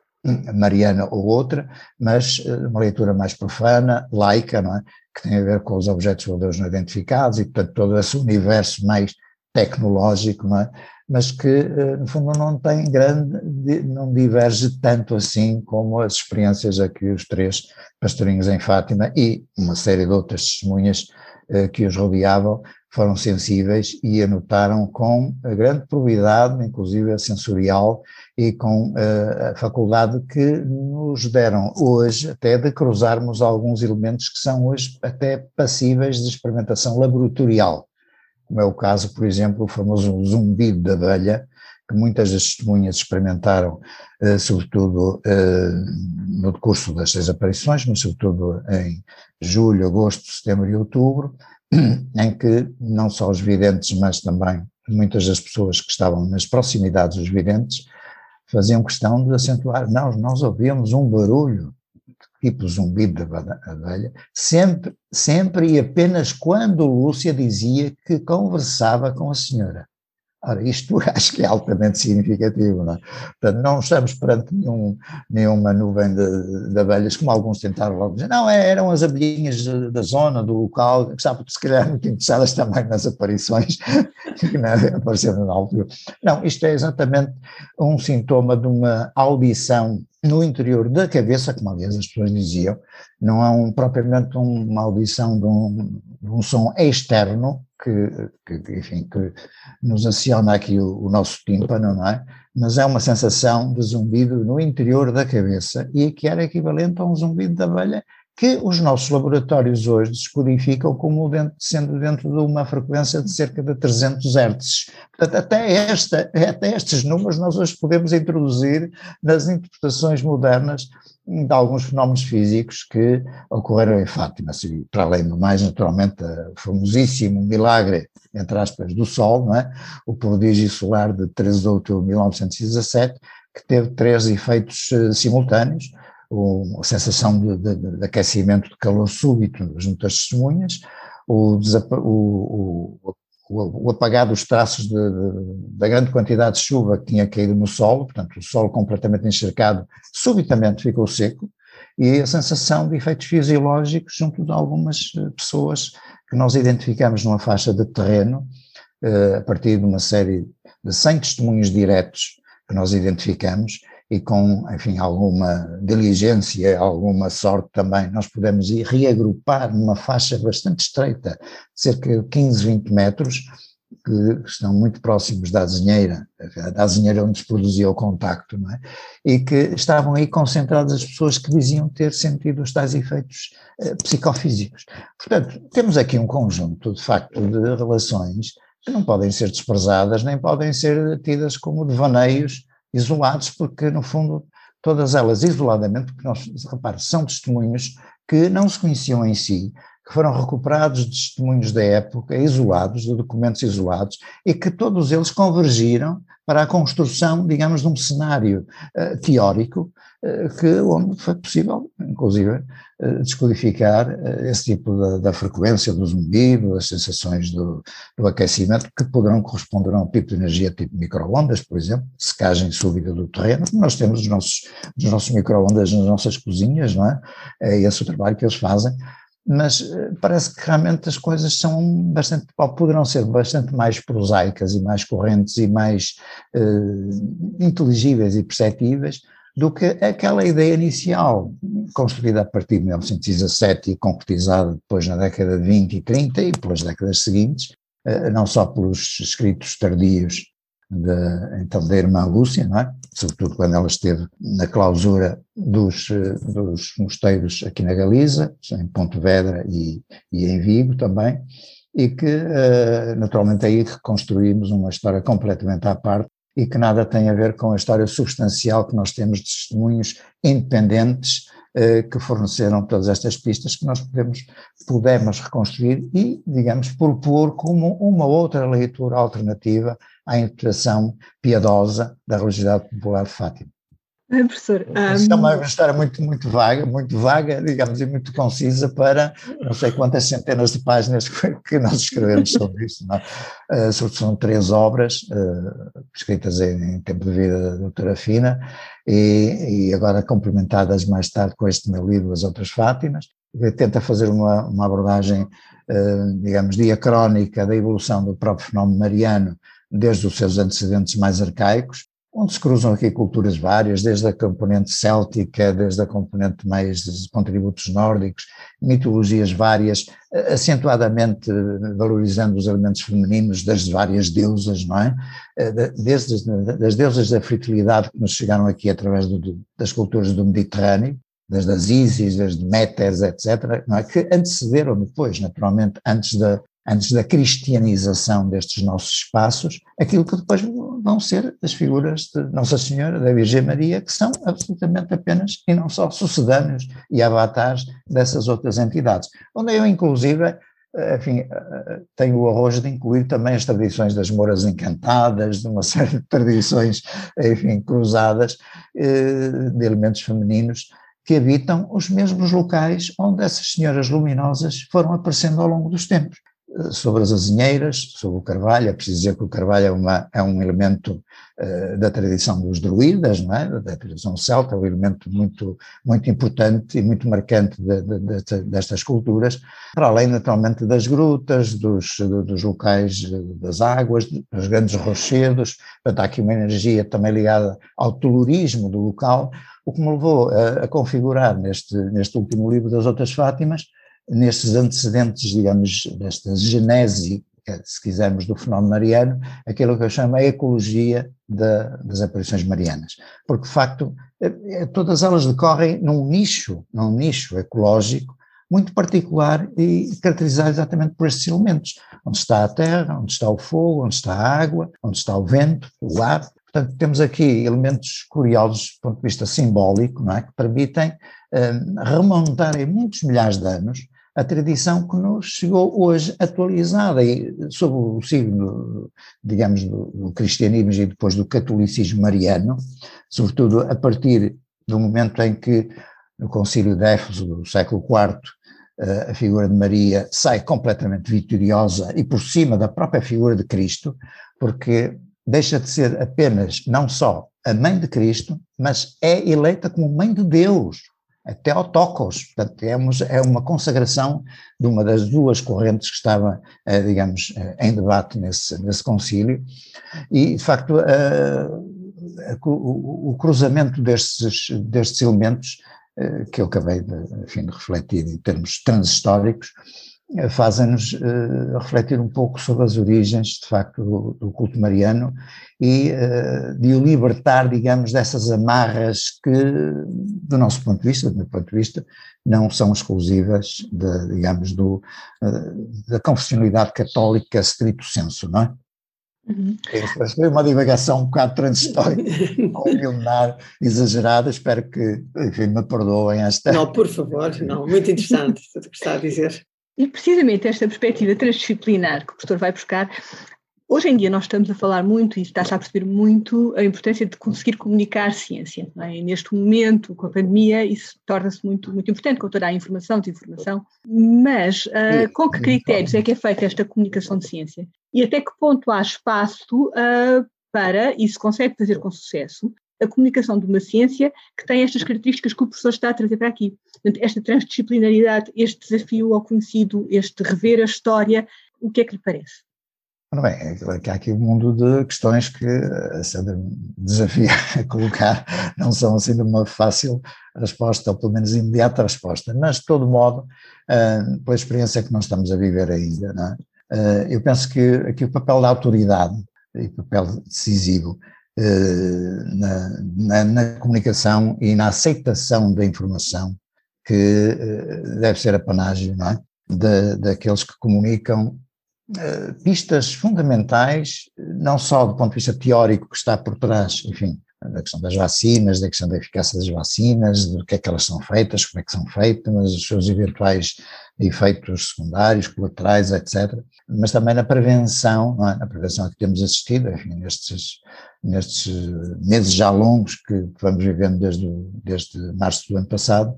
mariana ou outra, mas eh, uma leitura mais profana, laica, não é? que tem a ver com os objetos voadores não identificados e, portanto, todo esse universo mais tecnológico, não é? Mas que, eh, no fundo, não tem grande, não diverge tanto assim como as experiências a que os três pastorinhos em Fátima e uma série de outras testemunhas eh, que os rodeavam foram sensíveis e anotaram com grande probidade, inclusive a sensorial, e com eh, a faculdade que nos deram hoje até de cruzarmos alguns elementos que são hoje até passíveis de experimentação laboratorial como é o caso, por exemplo, o famoso zumbido da abelha, que muitas das testemunhas experimentaram, eh, sobretudo eh, no decurso das seis aparições, mas sobretudo em julho, agosto, setembro e outubro, em que não só os videntes, mas também muitas das pessoas que estavam nas proximidades dos videntes faziam questão de acentuar, nós, nós ouvíamos um barulho tipo zumbido da abelha, sempre, sempre e apenas quando Lúcia dizia que conversava com a senhora. Ora, isto acho que é altamente significativo, não é? Portanto, não estamos perante nenhum, nenhuma nuvem de, de, abelhas, como alguns tentaram logo dizer, não, é, eram as abelhinhas da zona, do local, que estavam se calhar muito interessadas também nas aparições que é? apareceram na altura. Não, isto é exatamente um sintoma de uma audição no interior da cabeça, como aliás as pessoas diziam, não é um, propriamente uma audição de um, de um som externo que, que, enfim, que nos aciona aqui o, o, nosso tímpano, não é? Mas é uma sensação de zumbido no interior da cabeça e que era equivalente a um zumbido da abelha que os nossos laboratórios hoje descodificam como dentro, sendo dentro de uma frequência de cerca de 300 Hz. Portanto, até, esta, até estes números nós hoje podemos introduzir nas interpretações modernas de alguns fenómenos físicos que ocorreram em Fátima, para além do mais, naturalmente, o famosíssimo milagre, entre aspas, do Sol, não é? o prodígio solar de 13 de outubro de 1917, que teve três efeitos uh, simultâneos, o, a sensação de, de, de, aquecimento de calor súbito junto às testemunhas, o, o, o, apagar dos traços de, da grande quantidade de chuva que tinha caído no solo, portanto o solo completamente encharcado, subitamente ficou seco, e a sensação de efeitos fisiológicos junto de algumas eh, pessoas que nós identificamos numa faixa de terreno, eh, a partir de uma série de 100 testemunhos diretos que nós identificamos, e com, enfim, alguma diligência, alguma sorte também, nós podemos ir reagrupar numa faixa bastante estreita, cerca de 15, 20 metros, que estão muito próximos da azinheira, da azinheira onde se produzia o contacto, não é? E que estavam aí concentradas as pessoas que diziam ter sentido os tais efeitos eh, psicofísicos. Portanto, temos aqui um conjunto, de facto, de relações que não podem ser desprezadas, nem podem ser tidas como devaneios isolados, porque, no fundo, todas elas isoladamente, porque nós, repare, são testemunhos que não se conheciam em si, que foram recuperados de testemunhos da época, isolados, de documentos isolados, e que todos eles convergiram para a construção, digamos, de um cenário uh, teórico que, onde foi possível, inclusive, uh, descodificar esse tipo da, da, frequência do zumbido, das sensações do, do, aquecimento, que poderão corresponder a um tipo de energia tipo microondas, por exemplo, secagem súbita do terreno, nós temos os nossos, os nossos microondas nas nossas cozinhas, não é? É esse o trabalho que eles fazem, mas eh, parece que realmente as coisas são bastante, poderão ser bastante mais prosaicas e mais correntes e mais inteligíveis e perceptíveis do que aquela ideia inicial, construída a partir de 1917 e concretizada depois na década de 20 e 30 e pelas décadas seguintes, uh, não só pelos escritos tardios de, então da irmã Lúcia, é? sobretudo quando ela esteve na clausura dos, dos mosteiros aqui na Galiza, em Pontevedra e, e em Vigo também, e que uh, naturalmente aí reconstruímos uma história completamente à parte e que nada tem a ver com a história substancial que nós temos de testemunhos independentes uh, que forneceram todas estas pistas que nós podemos, pudemos reconstruir e, digamos, propor como uma outra leitura alternativa à interpretação piedosa da religiosidade popular de Fátima. É, professor. Um... Isso é uma história muito, muito vaga, muito vaga, digamos, e muito concisa para não sei quantas centenas de páginas que nós escrevemos sobre isso. É? uh, são três obras uh, escritas em, em, tempo de vida da doutora Fina e, e, agora complementadas mais tarde com este meu livro, As Outras Fátimas, que tenta fazer uma, uma abordagem, uh, digamos, diacrónica da evolução do próprio fenómeno mariano desde os seus antecedentes mais arcaicos, onde se cruzam aqui culturas várias, desde a componente céltica, desde a componente mais de contributos nórdicos, mitologias várias, acentuadamente valorizando os elementos femininos das várias deusas, não é? Desde das deusas da fertilidade que nos chegaram aqui através do, das culturas do Mediterrâneo, desde as Ísis, desde Méteres, etc., não é? que antecederam depois, naturalmente, antes da, antes da cristianização destes nossos espaços, aquilo que depois vão ser as figuras de Nossa Senhora, da Virgem Maria, que são absolutamente apenas e não só sucedâneos e avatares dessas outras entidades, onde eu inclusive enfim, tenho o arrojo de incluir também as tradições das Mouras Encantadas, de uma série de tradições, enfim, cruzadas, eh, de elementos femininos, que habitam os mesmos locais onde essas senhoras luminosas foram aparecendo ao longo dos tempos sobre as azinheiras, sobre o carvalho, é preciso dizer que o carvalho é, uma, é um elemento uh, da tradição dos druidas, não é? da tradição celta, é um elemento muito, muito importante e muito marcante de, de, de, destas culturas, para além naturalmente das grutas, dos, dos locais das águas, dos grandes rochedos, portanto há aqui uma energia também ligada ao tulurismo do local, o que me levou a, a configurar neste, neste último livro das outras Fátimas, nestes antecedentes, digamos, desta genese, se quisermos, do fenómeno mariano, aquilo que eu chamo a ecologia da, das aparições marianas. Porque, de facto, eh, eh, todas elas decorrem num nicho, num nicho ecológico muito particular e caracterizado exatamente por estes elementos, onde está a terra, onde está o fogo, onde está a água, onde está o vento, o ar. Portanto, temos aqui elementos curiosos do ponto de vista simbólico, não é? que permitem eh, remontar em muitos milhares de anos a tradição que nos chegou hoje atualizada e sob o signo, digamos, do, do, cristianismo e depois do catolicismo mariano, sobretudo a partir do momento em que no concílio de Éfeso do século IV eh, a figura de Maria sai completamente vitoriosa e por cima da própria figura de Cristo, porque deixa de ser apenas não só a mãe de Cristo, mas é eleita como mãe de Deus, Theotokos, portanto temos, é uma consagração de uma das duas correntes que estava, eh, digamos, eh, em debate nesse, nesse concílio, e de facto o, cruzamento destes, destes elementos, eh, que eu acabei de, enfim, de refletir em termos transhistóricos, fazem-nos uh, refletir um pouco sobre as origens, de facto, do, do culto mariano e uh, de o libertar, digamos, dessas amarras que, do nosso ponto de vista, do meu ponto de vista, não são exclusivas, de, digamos, do, uh, da confessionalidade católica strito senso, não é? Uhum. Foi uma divagação um bocado transitória, ou milenar, exagerada, espero que, enfim, me perdoem esta... Não, por favor, não, muito interessante o que está a dizer. E precisamente esta perspectiva transdisciplinar que o professor vai buscar, hoje em dia nós estamos a falar muito e está-se a perceber muito a importância de conseguir comunicar ciência. É? neste momento, com a pandemia, isso torna-se muito, muito importante, com toda a informação, desinformação. Mas uh, com que critérios é que é feita esta comunicação de ciência? E até que ponto há espaço uh, para, e se consegue fazer com sucesso, a comunicação de uma ciência que tem estas características que o professor está a trazer para aqui. Portanto, esta transdisciplinaridade, este desafio ao conhecido, este rever a história, o que é que lhe parece? Ora bem, é há aqui um mundo de questões que se desafia a colocar, não são assim de uma fácil resposta, ou pelo menos imediata resposta, mas de todo modo, ah, pela experiência que nós estamos a viver ainda, é? ah, eu penso que aqui o papel da autoridade e o papel decisivo na, na, na, comunicação e na aceitação da informação que eh, deve ser a não é? De, daqueles que comunicam eh, pistas fundamentais, não só do ponto de vista teórico que está por trás, enfim, da questão das vacinas, da questão da eficácia das vacinas, do que é que elas são feitas, como é que são feitas, os seus eventuais efeitos secundários, colaterais, etc. Mas também na prevenção, é? na prevenção que temos assistido, enfim, nestes, nestes meses já longos que, vamos vivendo desde, desde março do ano passado,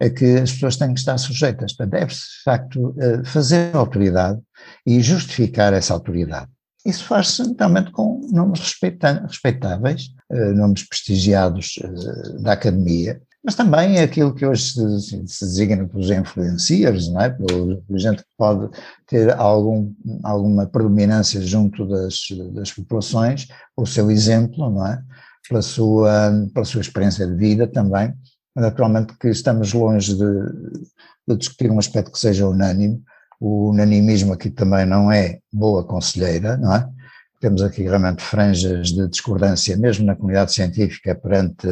é que as pessoas têm que estar sujeitas. Deve-se, de facto, eh, fazer autoridade e justificar essa autoridade. Isso faz-se realmente com nomes respeitáveis, eh, nomes prestigiados eh, da academia, mas também é aquilo que hoje se, se designa pelos influenciers, não é? Pela gente que pode ter algum, alguma predominância junto das, das populações, o seu exemplo, não é? Pela sua, pela sua experiência de vida também. Naturalmente que estamos longe de, de discutir um aspecto que seja unânime, o unanimismo aqui também não é boa conselheira, não é? Temos aqui realmente franjas de discordância, mesmo na comunidade científica, perante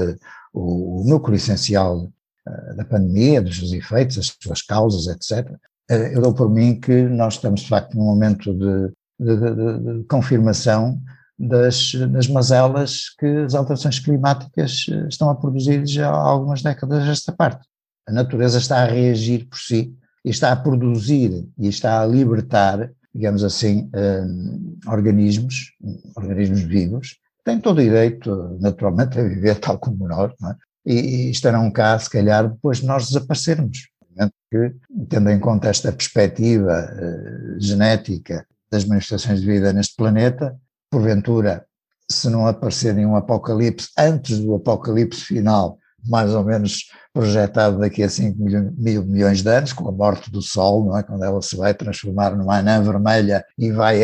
o, núcleo essencial eh, da pandemia, dos seus efeitos, as suas causas, etc. Eh, eu dou por mim que nós estamos, de facto, num momento de, de, de, de confirmação das, das mazelas que as alterações climáticas eh, estão a produzir já há algumas décadas esta parte. A natureza está a reagir por si e está a produzir e está a libertar, digamos assim, organismos, organismos vivos, têm todo o direito, naturalmente, a viver tal como nós, é? e, e estarão cá, se calhar, depois de nós desaparecermos. Que, tendo em conta esta perspectiva uh, genética das manifestações de vida neste planeta, porventura, se não aparecer nenhum apocalipse antes do apocalipse final, mais ou menos projetado daqui a 5 mil, mil, milhões de anos, com a morte do Sol, não é? quando ela se vai transformar numa anã vermelha e vai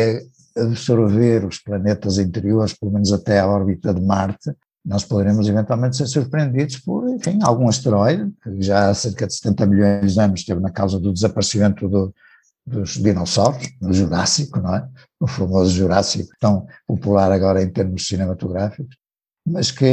absorver os planetas interiores, pelo menos até a órbita de Marte, nós poderemos eventualmente ser surpreendidos por, enfim, algum asteroide, que já há cerca de 70 milhões de anos esteve na causa do desaparecimento do, dos dinossauros, no Jurássico, não é? O famoso Jurássico, tão popular agora em termos cinematográficos, mas que,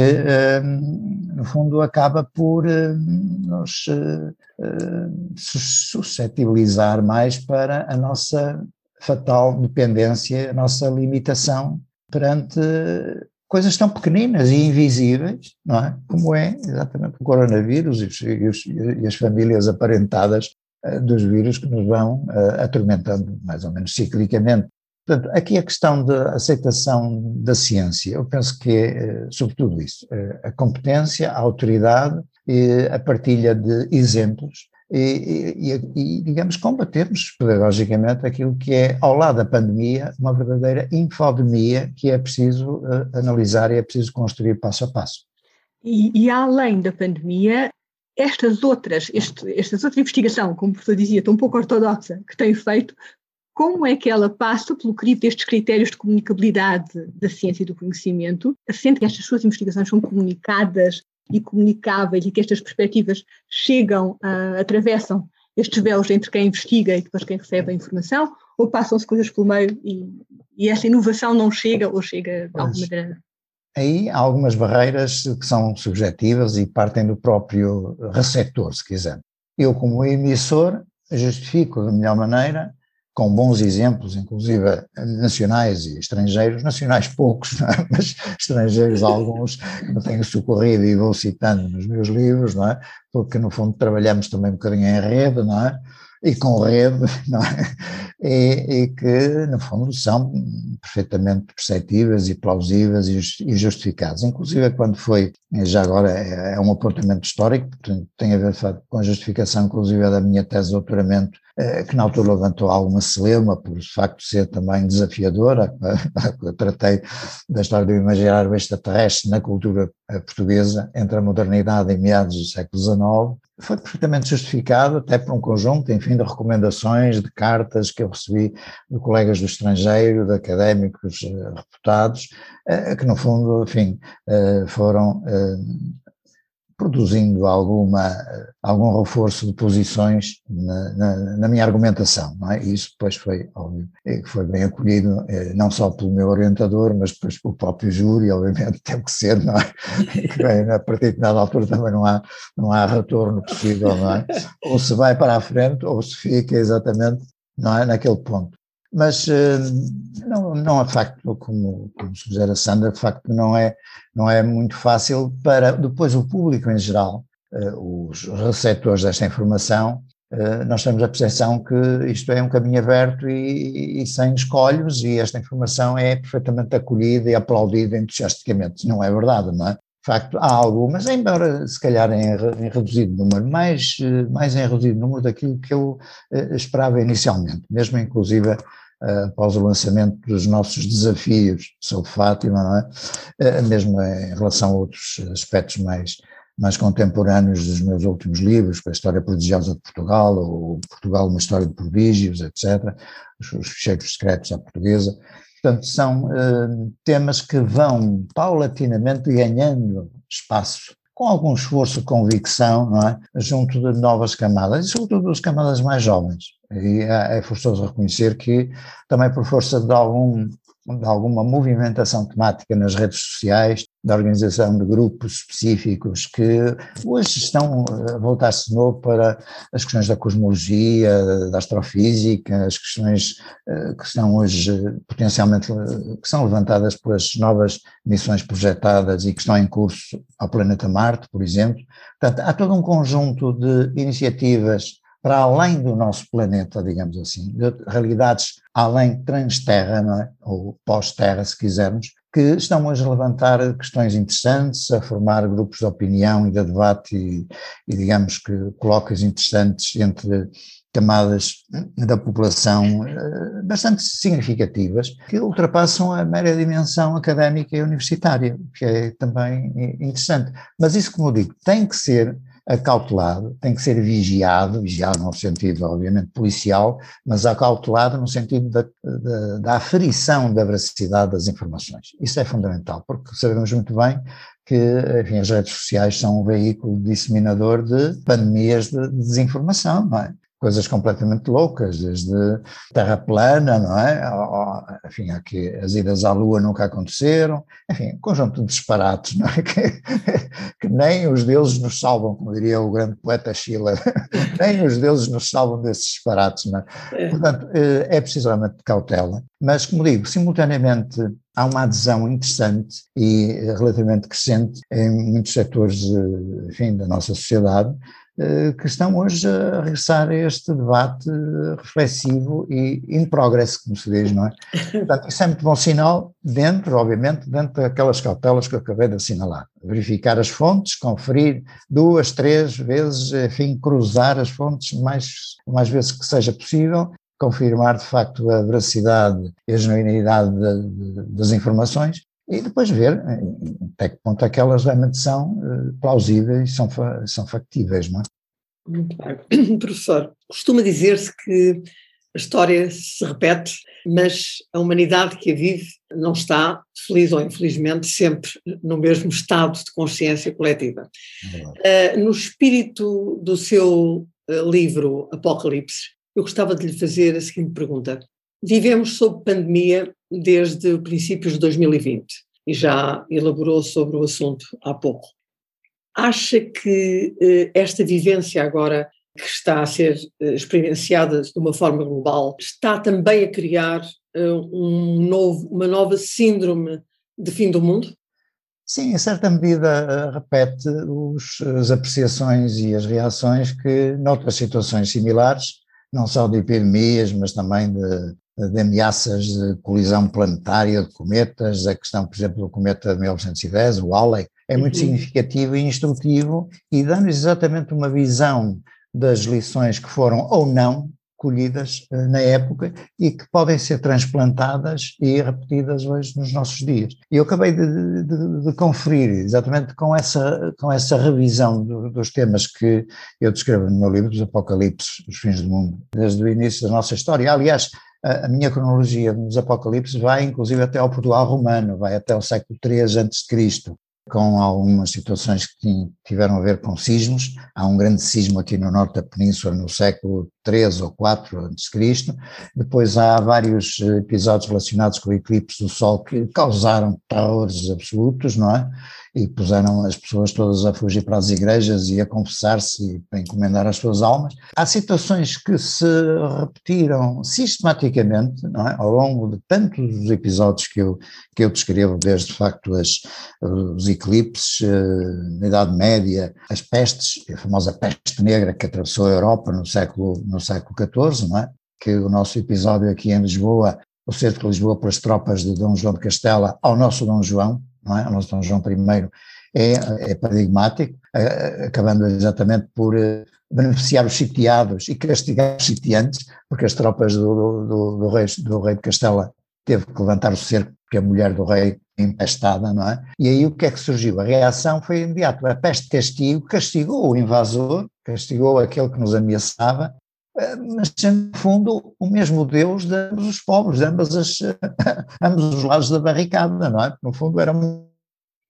hum, no fundo, acaba por hum, nos hum, suscetibilizar mais para a nossa fatal dependência, a nossa limitação perante coisas tão pequeninas e invisíveis, não é? Como é exatamente o coronavírus e, os, e as famílias aparentadas uh, dos vírus que nos vão uh, atormentando mais ou menos ciclicamente. Portanto, aqui a questão da aceitação da ciência, eu penso que é uh, sobretudo isso, a competência, a autoridade e a partilha de exemplos e, e, e, digamos, combatermos pedagogicamente aquilo que é, ao lado da pandemia, uma verdadeira infodemia que é preciso uh, analisar e é preciso construir passo a passo. E, e além da pandemia, estas outras, este, esta outra investigação, como o professor dizia, tão pouco ortodoxa, que tem feito, como é que ela passa pelo crivo destes critérios de comunicabilidade da ciência e do conhecimento, sendo que estas suas investigações são comunicadas e comunicáveis e que estas perspectivas chegam, uh, atravessam estes véus entre quem investiga e depois quem recebe a informação, ou passam-se coisas pelo meio e, e essa inovação não chega ou chega de alguma maneira? Aí há algumas barreiras que são subjetivas e partem do próprio receptor, se quiser. Eu, como emissor, justifico da melhor maneira com bons exemplos, inclusive nacionais e estrangeiros, nacionais poucos, é? mas estrangeiros alguns, me tenho socorrido e vou citando nos meus livros, não é? porque no fundo trabalhamos também um bocadinho em rede, não é? e com rede, não é? E, e, que, no fundo, são perfeitamente perceptíveis e plausíveis e justificadas. Inclusive, quando foi, já agora é, é um apontamento histórico, portanto, tem a ver com a justificação, inclusive, da minha tese de doutoramento, que na altura levantou alguma celeuma, por de facto ser também desafiadora. Eu tratei da história do imaginário extraterrestre na cultura eh, portuguesa entre a modernidade e meados do século XIX foi perfeitamente justificado, até por um conjunto, enfim, de recomendações, de cartas que eu recebi de colegas do estrangeiro, de académicos uh, reputados, que no fundo, enfim, foram produzindo alguma, algum reforço de posições na, na, na, minha argumentação, não é? E isso depois foi, óbvio, foi bem acolhido, eh, não só pelo meu orientador, mas depois pelo próprio júri, obviamente teve que ser, não é? E a partir de nada altura também não há, não há retorno possível, não é? Ou se vai para a frente, ou se fica exatamente, não é, naquele ponto. Mas eh, não, não é facto, como, como sugere Sandra, de facto não é, não é muito fácil para depois o público em geral, eh, os receptores desta informação, eh, nós temos a percepção que isto é um caminho aberto e, e, sem escolhos e esta informação é perfeitamente acolhida e aplaudida entusiasticamente. Não é verdade, não é? De facto, há algumas, embora se calhar em, em reduzido número, mais, mais em reduzido número daquilo que eu esperava inicialmente, mesmo inclusive após o lançamento dos nossos desafios sobre Fátima, é? Uh, mesmo em relação a outros aspectos mais, mais contemporâneos dos meus últimos livros, a História Prodigiosa de Portugal, ou Portugal, uma História de Prodígios, etc., os, os Fecheiros Secretos à Portuguesa. Portanto, são uh, temas que vão paulatinamente ganhando espaço com algum esforço convicção, não é? junto de novas camadas, e sobretudo das camadas mais jovens. E é, é forçoso reconhecer que, também por força de algum de alguma movimentação temática nas redes sociais, da organização de grupos específicos que hoje estão a voltar-se de novo para as questões da cosmologia, da astrofísica, as questões eh, que estão hoje potencialmente, que são levantadas pelas novas missões projetadas e que estão em curso ao planeta Marte, por exemplo. Portanto, há todo um conjunto de iniciativas para além do nosso planeta, digamos assim, de realidades além trans-terra, é? ou pós-terra, se quisermos, que estão hoje a levantar questões interessantes, a formar grupos de opinião e de debate e, e digamos que colóquios interessantes entre camadas da população eh, bastante significativas, que ultrapassam a mera dimensão académica e universitária, que é também interessante. Mas isso, como eu digo, tem que ser acautelado, tem que ser vigiado, vigiado no sentido, obviamente, policial, mas acautelado no sentido da, da, da aferição da veracidade das informações. Isso é fundamental, porque sabemos muito bem que enfim, as redes sociais são um veículo disseminador de pandemias de desinformação, não é? Coisas completamente loucas, desde terra plana, não é? Enfim, aqui as idas à Lua nunca aconteceram, enfim, um conjunto de disparates, não é? Que, que nem os deuses nos salvam, como diria o grande poeta Schiller, nem os deuses nos salvam desses disparates, não é? é. Portanto, eh, é precisamente cautela, mas como digo, simultaneamente há uma adesão interessante e relativamente crescente em muitos setores, eh, enfim, da nossa sociedade, eh, que estão hoje a regressar a este debate reflexivo e in progress, como se diz, não é? Portanto, isso é muito bom sinal, dentro, obviamente, dentro daquelas cautelas que eu acabei de assinalar. Verificar as fontes, conferir duas, três vezes, enfim, cruzar as fontes mais, mais vezes que seja possível, confirmar de facto a veracidade e a genuinidade de, de, das informações e depois ver eh, até que ponto aquelas realmente são eh, plausíveis, são, são factíveis, não é? Muito bem. Professor, costuma dizer-se que a história se repete, mas a humanidade que a vive não está, feliz ou infelizmente, sempre no mesmo estado de consciência coletiva. É uh, no espírito do seu livro Apocalipse, eu gostava de lhe fazer a seguinte pergunta. Vivemos sob pandemia desde princípios de 2020 e já elaborou sobre o assunto há pouco. Acha que eh, esta vivência agora que está a ser eh, experienciada de uma forma global está também a criar eh, um novo, uma nova síndrome de fim do mundo? Sim, em certa medida repete os, as apreciações e as reações que, noutras situações similares, não só de epidemias, mas também de, de ameaças de colisão planetária de cometas, a questão, por exemplo, do cometa de 1910, o Halley, é muito uhum. significativo e instrutivo e dá-nos exatamente uma visão das lições que foram ou não colhidas uh, na época e que podem ser transplantadas e repetidas hoje nos nossos dias. E eu acabei de, de, de conferir exatamente com essa, com essa revisão do, dos temas que eu descrevo no meu livro, dos Apocalipses, os fins do mundo, desde o início da nossa história. Aliás, a, minha cronologia dos Apocalipses vai inclusive até ao Portugal romano, vai até o século III a.C., com algumas situações que tiveram a ver com sismos. Há um grande sismo aqui no norte da península no século III ou IV a.C. Depois há vários episódios relacionados com o eclipse do Sol que causaram terrores absolutos, não é? e puseram as pessoas todas a fugir para as igrejas e a confessar-se e para encomendar as suas almas. Há situações que se repetiram sistematicamente não é? ao longo de tantos episódios que eu, que eu descrevo, desde de facto as, os eclipses uh, na Idade Média, as pestes, a famosa peste negra que atravessou a Europa no século, no século XIV, não é? que o nosso episódio aqui em Lisboa, o cerco de Lisboa pelas tropas de Dom João de Castela ao nosso Dom João, não é? O nosso Dom João I é, é paradigmático, acabando exatamente por eh, beneficiar os sitiados e castigar os sitiantes, porque as tropas do, do, do, rei, do rei de Castela teve que levantar o cerco porque a mulher do rei empestada, não é? E aí o que é que surgiu? A reação foi imediata. A peste castigo castigou o invasor, castigou aquele que nos ameaçava, mas sendo, no fundo, o mesmo Deus de ambos os povos, de ambas as, ambos os lados da barricada, não é? Porque, no fundo, era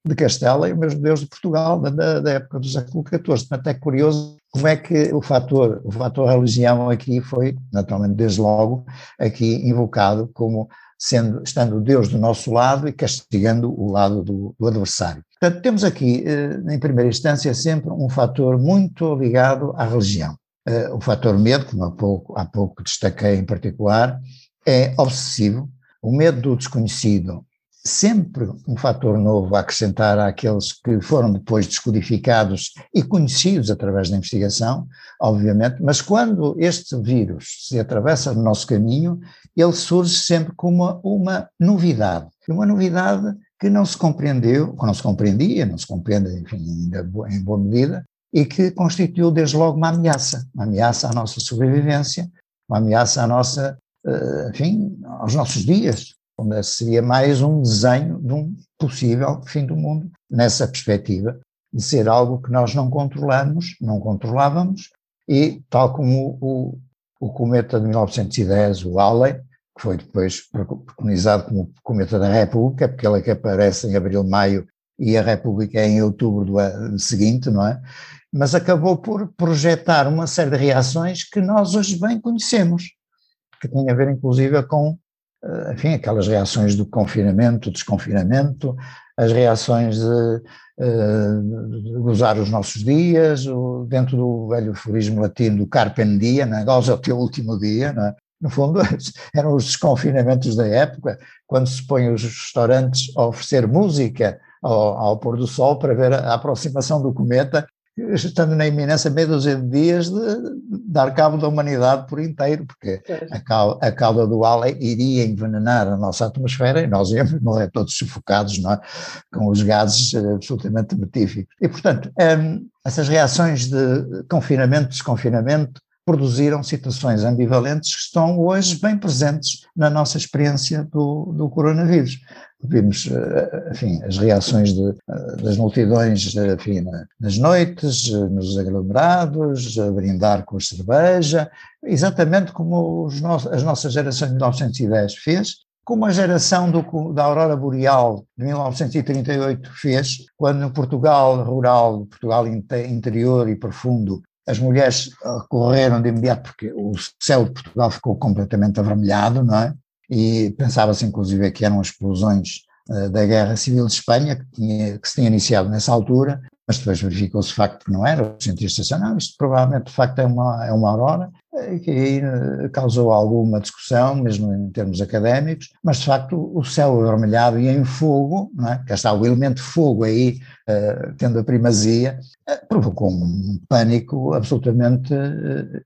de Castela e o mesmo Deus de Portugal, da, da época do século XIV. Portanto, é curioso como é que o fator, o fator religião aqui foi, naturalmente, desde logo, aqui invocado como sendo, estando Deus do nosso lado e castigando o lado do, do adversário. Portanto, temos aqui, eh, em primeira instância, sempre um fator muito ligado à religião. Eh, o fator medo, como há pouco, há pouco destaquei em particular, é obsessivo. O medo do desconhecido sempre um fator novo a acrescentar àqueles que foram depois descodificados e conhecidos através da investigação, obviamente, mas quando este vírus se atravessa no nosso caminho, ele surge sempre como uma, uma novidade, uma novidade que não se compreendeu, que não se compreendia, não se compreende, enfim, ainda em boa medida, e que constituiu desde logo uma ameaça, uma ameaça à nossa sobrevivência, uma ameaça à nossa, eh, enfim, aos nossos dias, onde seria mais um desenho de um possível fim do mundo, nessa perspectiva de ser algo que nós não controlamos, não controlávamos, e tal como o, o cometa de 1910, o Halley, que foi depois preconizado como cometa da República, porque ele é que aparece em abril, maio, e a República é em outubro do ano seguinte, não é? Mas acabou por projetar uma série de reações que nós hoje bem conhecemos, que têm a ver inclusive com eh, enfim, aquelas reações do confinamento, desconfinamento, as reações de, eh, de gozar os nossos dias, dentro do velho aforismo latino do carpe diem, né, goza o teu último dia, né? no fundo eram os desconfinamentos da época, quando se põe os restaurantes a oferecer música ao, ao pôr do sol para ver a aproximação do cometa estando na iminência meia dúzia de dias de dar cabo da humanidade por inteiro, porque a, cal, a cauda do Halley iria envenenar a nossa atmosfera e nós íamos morrer todos sufocados, não é? com os gases eh, absolutamente betíficos. E, portanto, um, essas reações de confinamento, desconfinamento, produziram situações ambivalentes que estão hoje bem presentes na nossa experiência do, do coronavírus. Vimos, eh, enfim, as reações de, eh, das multidões, enfim, nas noites, nos aglomerados, a brindar com a cerveja, exatamente como no as nossas gerações de 1910 fez, como a geração do, da aurora boreal de 1938 fez, quando no Portugal rural, Portugal interior e profundo, as mulheres correram de imediato porque o céu de Portugal ficou completamente avermelhado, não é? E pensava-se inclusive que eram explosões uh, da Guerra Civil de Espanha que, tinha, que se tinha iniciado nessa altura, mas depois verificou-se de facto que não era, os cientistas disseram, não, isto provavelmente de facto é uma, é uma aurora, que aí eh, causou alguma discussão, mesmo em termos académicos, mas de facto o céu avermelhado e em fogo, não é? cá está o elemento fogo aí, uh, tendo a primazia, uh, provocou um pânico absolutamente uh,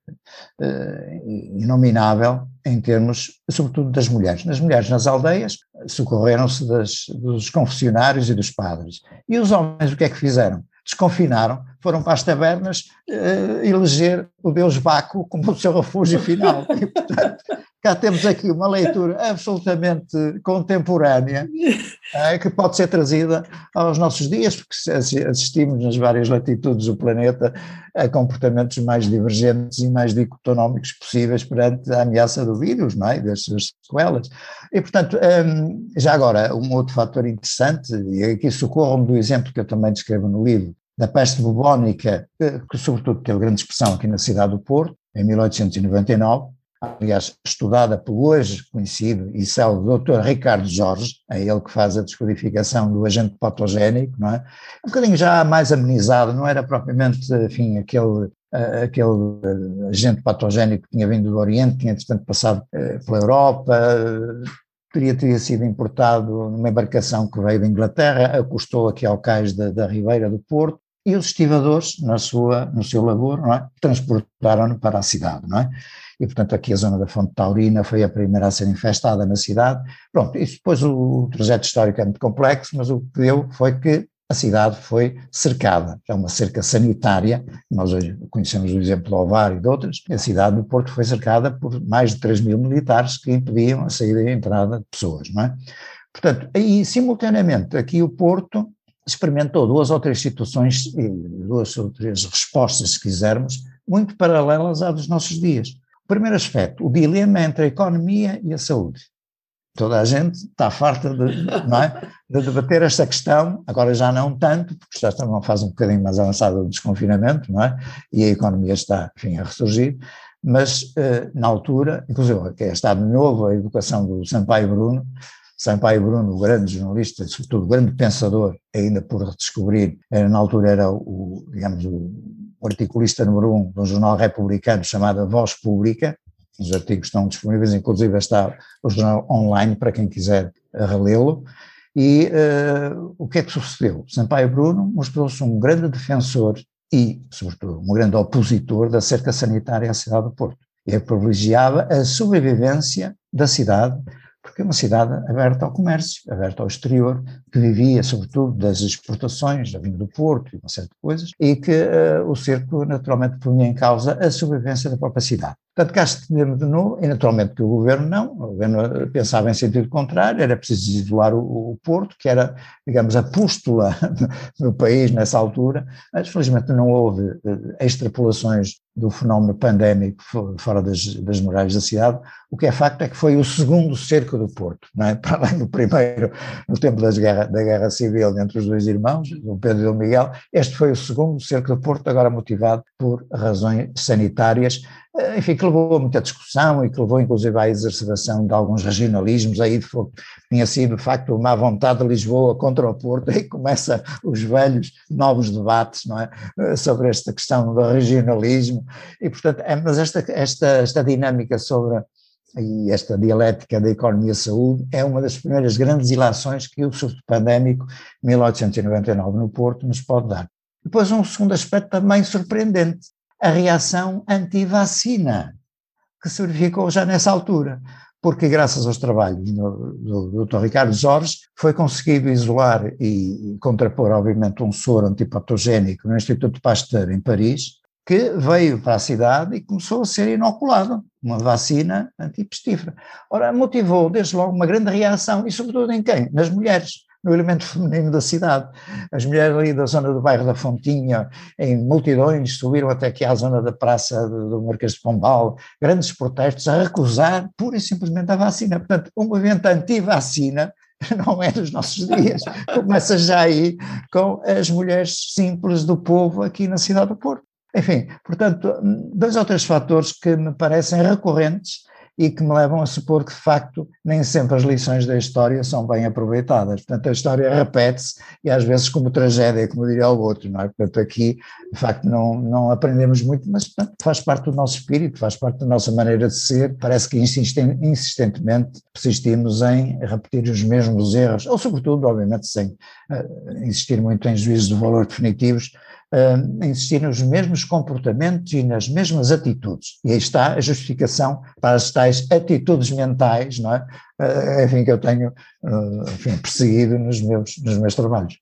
inominável em termos, sobretudo, das mulheres. Nas mulheres nas aldeias socorreram-se dos confessionários e dos padres. E os homens o que é que fizeram? Desconfinaram, foram para as tabernas uh, eleger o deus Baco como o seu refúgio final. E, portanto, cá temos aqui uma leitura absolutamente contemporânea uh, que pode ser trazida aos nossos dias, porque assistimos nas várias latitudes do planeta a comportamentos mais divergentes e mais dicotonómicos possíveis perante a ameaça do vírus, não é? Das suas sequelas. E, portanto, um, ehm, já agora, um outro fator interessante, e aqui socorro-me do exemplo que eu também descrevo no livro, da peste bubónica, que sobretudo teve grande expressão aqui na cidade do Porto, em 1899, aliás, estudada pelo hoje conhecido e célebre Dr. Ricardo Jorge, é ele que faz a descodificação do agente patogénico, não é? Um bocadinho já mais amenizado, não era propriamente, enfim, aquele, aquele eh, agente patogénico que tinha vindo do Oriente, tinha, entretanto, passado eh, pela Europa, teria, teria sido importado numa embarcação que veio da Inglaterra, acostou aqui ao cais da, da Ribeira do Porto, e os estivadores, na sua, no seu labor, é? transportaram-no para a cidade, não é? E, portanto, aqui a zona da Fonte Taurina foi a primeira a ser infestada na cidade. Pronto, isso depois o trajeto histórico é muito complexo, mas o que deu foi que a cidade foi cercada. É uma cerca sanitária, nós hoje conhecemos o exemplo do Ovar e de outras, a cidade do Porto foi cercada por mais de 3 mil militares que impediam a saída e a entrada de pessoas, não é? Portanto, aí, simultaneamente, aqui o Porto experimentou duas ou três situações, duas ou três respostas, se quisermos, muito paralelas à dos nossos dias. O primeiro aspecto, o dilema entre a economia e a saúde. Toda a gente está farta de, é, de debater esta questão, agora já não tanto, porque já está numa fase um bocadinho mais avançada do desconfinamento, não é? E a economia está, enfim, a ressurgir, mas eh, na altura, inclusive, que está de novo a educação do Sampaio Bruno, Sampaio Bruno, grande jornalista, sobretudo grande pensador, ainda por redescobrir, na altura era o, digamos, o articulista número um de um jornal republicano chamado Voz Pública, os artigos estão disponíveis, inclusive está o jornal online para quem quiser relê-lo, e uh, o que é que sucedeu? Sampaio Bruno mostrou-se um grande defensor e, sobretudo, um grande opositor da cerca sanitária à cidade do Porto. Ele privilegiava a sobrevivência da cidade porque é uma cidade aberta ao comércio, aberta ao exterior, que vivia sobretudo das exportações, da vinda do Porto e uma série de coisas, e que uh, o cerco naturalmente punha em causa a sobrevivência da própria cidade. Portanto, cá se de novo, e naturalmente que o governo não, o governo pensava em sentido contrário, era preciso isolar o, o Porto, que era, digamos, a pústula no país nessa altura, mas felizmente não houve eh, extrapolações do fenómeno pandémico fora das, das muralhas da cidade, o que é facto é que foi o segundo cerco do Porto, não é? para além do primeiro, no tempo guerra, da guerra civil entre os dois irmãos, o Pedro e o Miguel, este foi o segundo cerco do Porto, agora motivado por razões sanitárias, eh, enfim, que levou a muita discussão e que levou inclusive à exacerbação de alguns regionalismos, aí tinha sido de facto uma vontade de Lisboa contra o Porto, aí começa os velhos novos debates, não é, eh, sobre esta questão do regionalismo, e portanto, é, mas esta, esta, esta dinâmica sobre e esta dialética da economia-saúde é uma das primeiras grandes ilações que o surto pandémico 1899 no Porto nos pode dar. Depois um segundo aspecto também surpreendente, a reação anti-vacina, que se verificou já nessa altura, porque graças aos trabalhos do, do, Dr. Ricardo Jorge foi conseguido isolar e contrapor, obviamente, um soro antipatogénico no Instituto Pasteur em Paris, que veio para a cidade e começou a ser inoculado, uma vacina antipestífera. Ora, motivou desde logo uma grande reação, e sobretudo em quem? Nas mulheres no elemento feminino da cidade. As mulheres ali da zona do bairro da Fontinha, em multidões, subiram até aqui à zona da praça do Marquês de Pombal, grandes protestos a recusar pura e simplesmente a vacina. Portanto, um movimento anti-vacina não é dos nossos dias, começa já aí com as mulheres simples do povo aqui na cidade do Porto. Enfim, portanto, dois ou três fatores que me parecem recorrentes e que me levam a supor que, de facto, nem sempre as lições da história são bem aproveitadas. Portanto, a história repete-se e às vezes como tragédia, como diria o outro, não é? Portanto, aqui, de facto, não, não aprendemos muito, mas portanto, faz parte do nosso espírito, faz parte da nossa maneira de ser. Parece que insistentemente persistimos em repetir os mesmos erros, ou sobretudo, obviamente, sem uh, insistir muito em juízos de valor definitivos, uh, insistir nos mesmos comportamentos e nas mesmas atitudes. E aí está a justificação para as tais atitudes mentais, não é? Uh, enfim, que eu tenho uh, enfim, perseguido nos meus, nos meus trabalhos.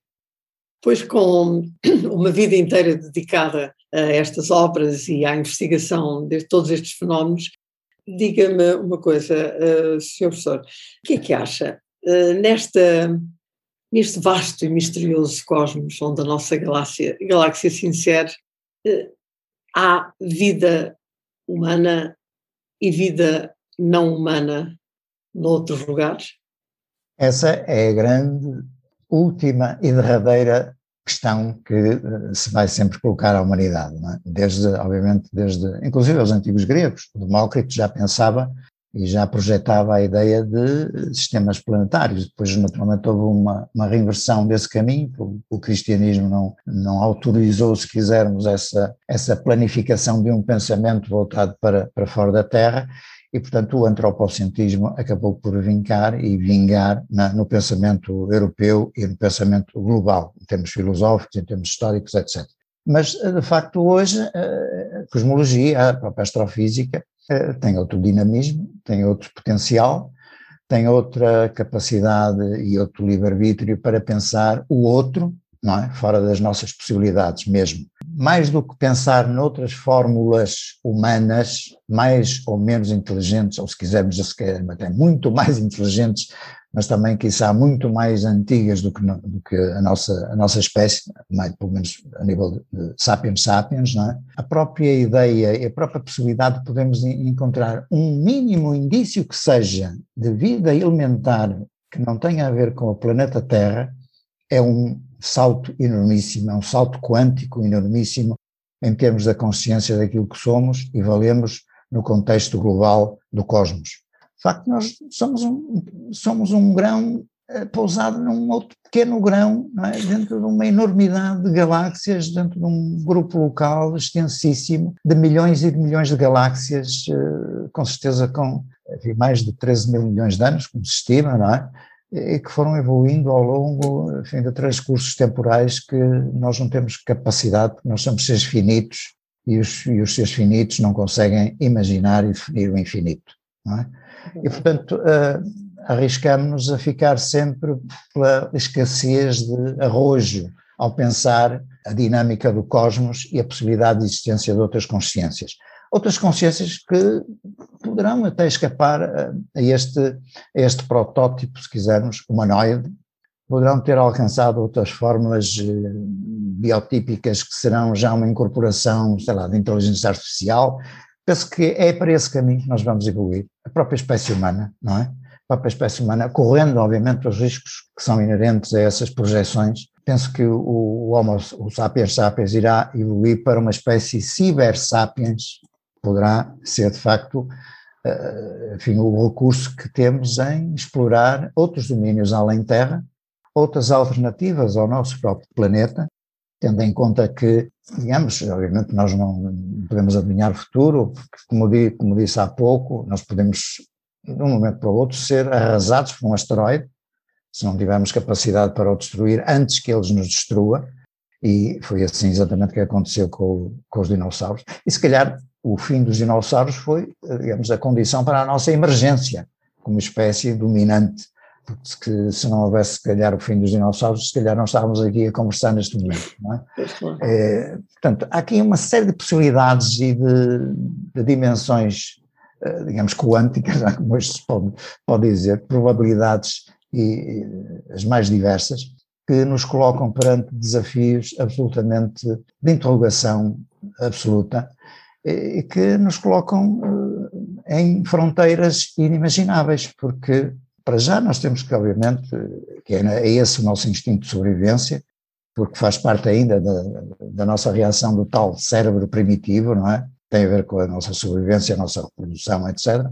Pois, com uma vida inteira dedicada a estas obras e à investigação de todos estes fenómenos, diga-me uma coisa, uh, Sr. Professor, o que é que acha? Nesta neste vasto e misterioso cosmos onde a nossa galáxia, galáxia se insere, eh, há vida humana e vida não humana noutros lugares? Essa é a grande, última e derradeira questão que eh, se vai sempre colocar à humanidade, é? desde, obviamente, desde, inclusive os antigos gregos, Demócrito já pensava e já projetava a ideia de sistemas planetários. Depois, naturalmente, houve uma, uma reinversão desse caminho, o, o, cristianismo não, não autorizou, se quisermos, essa, essa planificação de um pensamento voltado para, para fora da Terra, e, portanto, o antropocentrismo acabou por vincar e vingar na, no pensamento europeu e no pensamento global, em termos filosóficos, em termos históricos, etc. Mas, de facto, hoje, a cosmologia, a própria astrofísica, eh, tem outro dinamismo, tem outro potencial, tem outra capacidade e outro livre-arbítrio para pensar o outro, não é? Fora das nossas possibilidades mesmo. Mais do que pensar noutras fórmulas humanas, mais ou menos inteligentes, ou se quisermos, até muito mais inteligentes mas também, quiçá, muito mais antigas do que, do que a, nossa, a nossa espécie, mais, pelo menos a nível de sapiens sapiens, não é? A própria ideia e a própria possibilidade de podermos encontrar um mínimo indício que seja de vida elementar que não tenha a ver com o planeta Terra é um salto enormíssimo, é um salto quântico enormíssimo em termos da consciência daquilo que somos e valemos no contexto global do cosmos. Facto, nós somos um, somos um grão eh, pousado num outro pequeno grão, é? dentro de uma enormidade de galáxias, dentro de um grupo local extensíssimo, de milhões e de milhões de galáxias, eh, com certeza com enfim, mais de 13 mil milhões de anos, como se estima, não é? e que foram evoluindo ao longo enfim, de transcursos temporais que nós não temos capacidade, porque nós somos seres finitos e os, e os seres finitos não conseguem imaginar e definir o infinito. É? E, portanto, uh, arriscamos-nos a ficar sempre pela escassez de arrojo ao pensar a dinâmica do cosmos e a possibilidade de existência de outras consciências. Outras consciências que poderão até escapar a este, a este protótipo, se quisermos, humanoide, poderão ter alcançado outras fórmulas eh, biotípicas que serão já uma incorporação, sei lá, de inteligência artificial, Penso que é para esse caminho que nós vamos evoluir, a própria espécie humana, não é? A própria espécie humana, correndo, obviamente, os riscos que são inerentes a essas projeções. Penso que o, o Homo, o sapiens sapiens, irá evoluir para uma espécie cyber sapiens, poderá ser, de facto, uh, enfim, o recurso que temos em explorar outros domínios além Terra, outras alternativas ao nosso próprio planeta, tendo em conta que, digamos, obviamente nós não podemos adivinhar o futuro, porque, como, como disse há pouco, nós podemos, de um momento para o outro, ser arrasados por um asteroide, se não tivermos capacidade para o destruir antes que eles nos destrua, e foi assim exatamente que aconteceu com, com os dinossauros. E se calhar o fim dos dinossauros foi, digamos, a condição para a nossa emergência como espécie dominante porque se não houvesse, se calhar, o fim dos dinossauros, se calhar não estávamos aqui a conversar neste momento, é? é portanto, há aqui uma série de possibilidades e de, de dimensões, eh, digamos, quânticas, como hoje se pode, pode dizer, probabilidades e, e as mais diversas, que nos colocam perante desafios absolutamente de interrogação absoluta e que nos colocam eh, em fronteiras inimagináveis, porque para já nós temos que, obviamente, que é, é esse o nosso instinto de sobrevivência, porque faz parte ainda da, da nossa reação do tal cérebro primitivo, não é? Tem a ver com a nossa sobrevivência, a nossa reprodução, etc.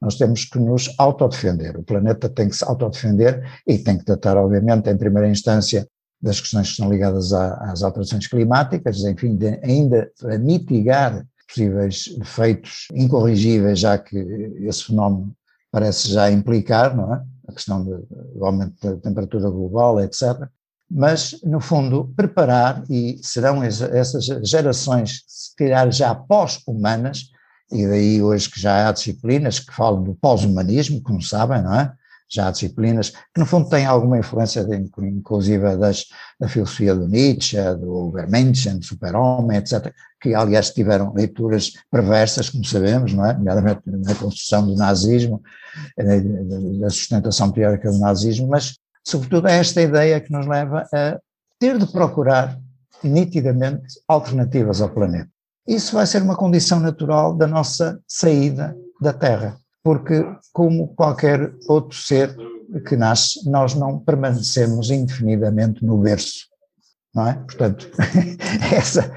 Nós temos que nos autodefender. O planeta tem que se autodefender e tem que tratar, obviamente, em primeira instância, das questões que estão ligadas às alterações climáticas, enfim, de, ainda mitigar possíveis efeitos incorrigíveis, já que esse fenómeno parece já implicar, não é? A questão do aumento da temperatura global, etc. Mas, no fundo, preparar, e serão essas gerações, se calhar já pós-humanas, e daí hoje que já há disciplinas que falam do pós-humanismo, como sabem, não é? Já há disciplinas que no fundo têm alguma influência de, inclusive das, da filosofia do Nietzsche, do Übermenschen, do super-homem, etc., que aliás tiveram leituras perversas, como sabemos, não é? nomeadamente na construção do nazismo, eh, da sustentação teórica do nazismo, mas sobretudo é esta ideia que nos leva a ter de procurar nitidamente alternativas ao planeta. Isso vai ser uma condição natural da nossa saída da Terra porque, como qualquer outro ser que nasce, nós não permanecemos indefinidamente no berço, não é? Portanto, essa,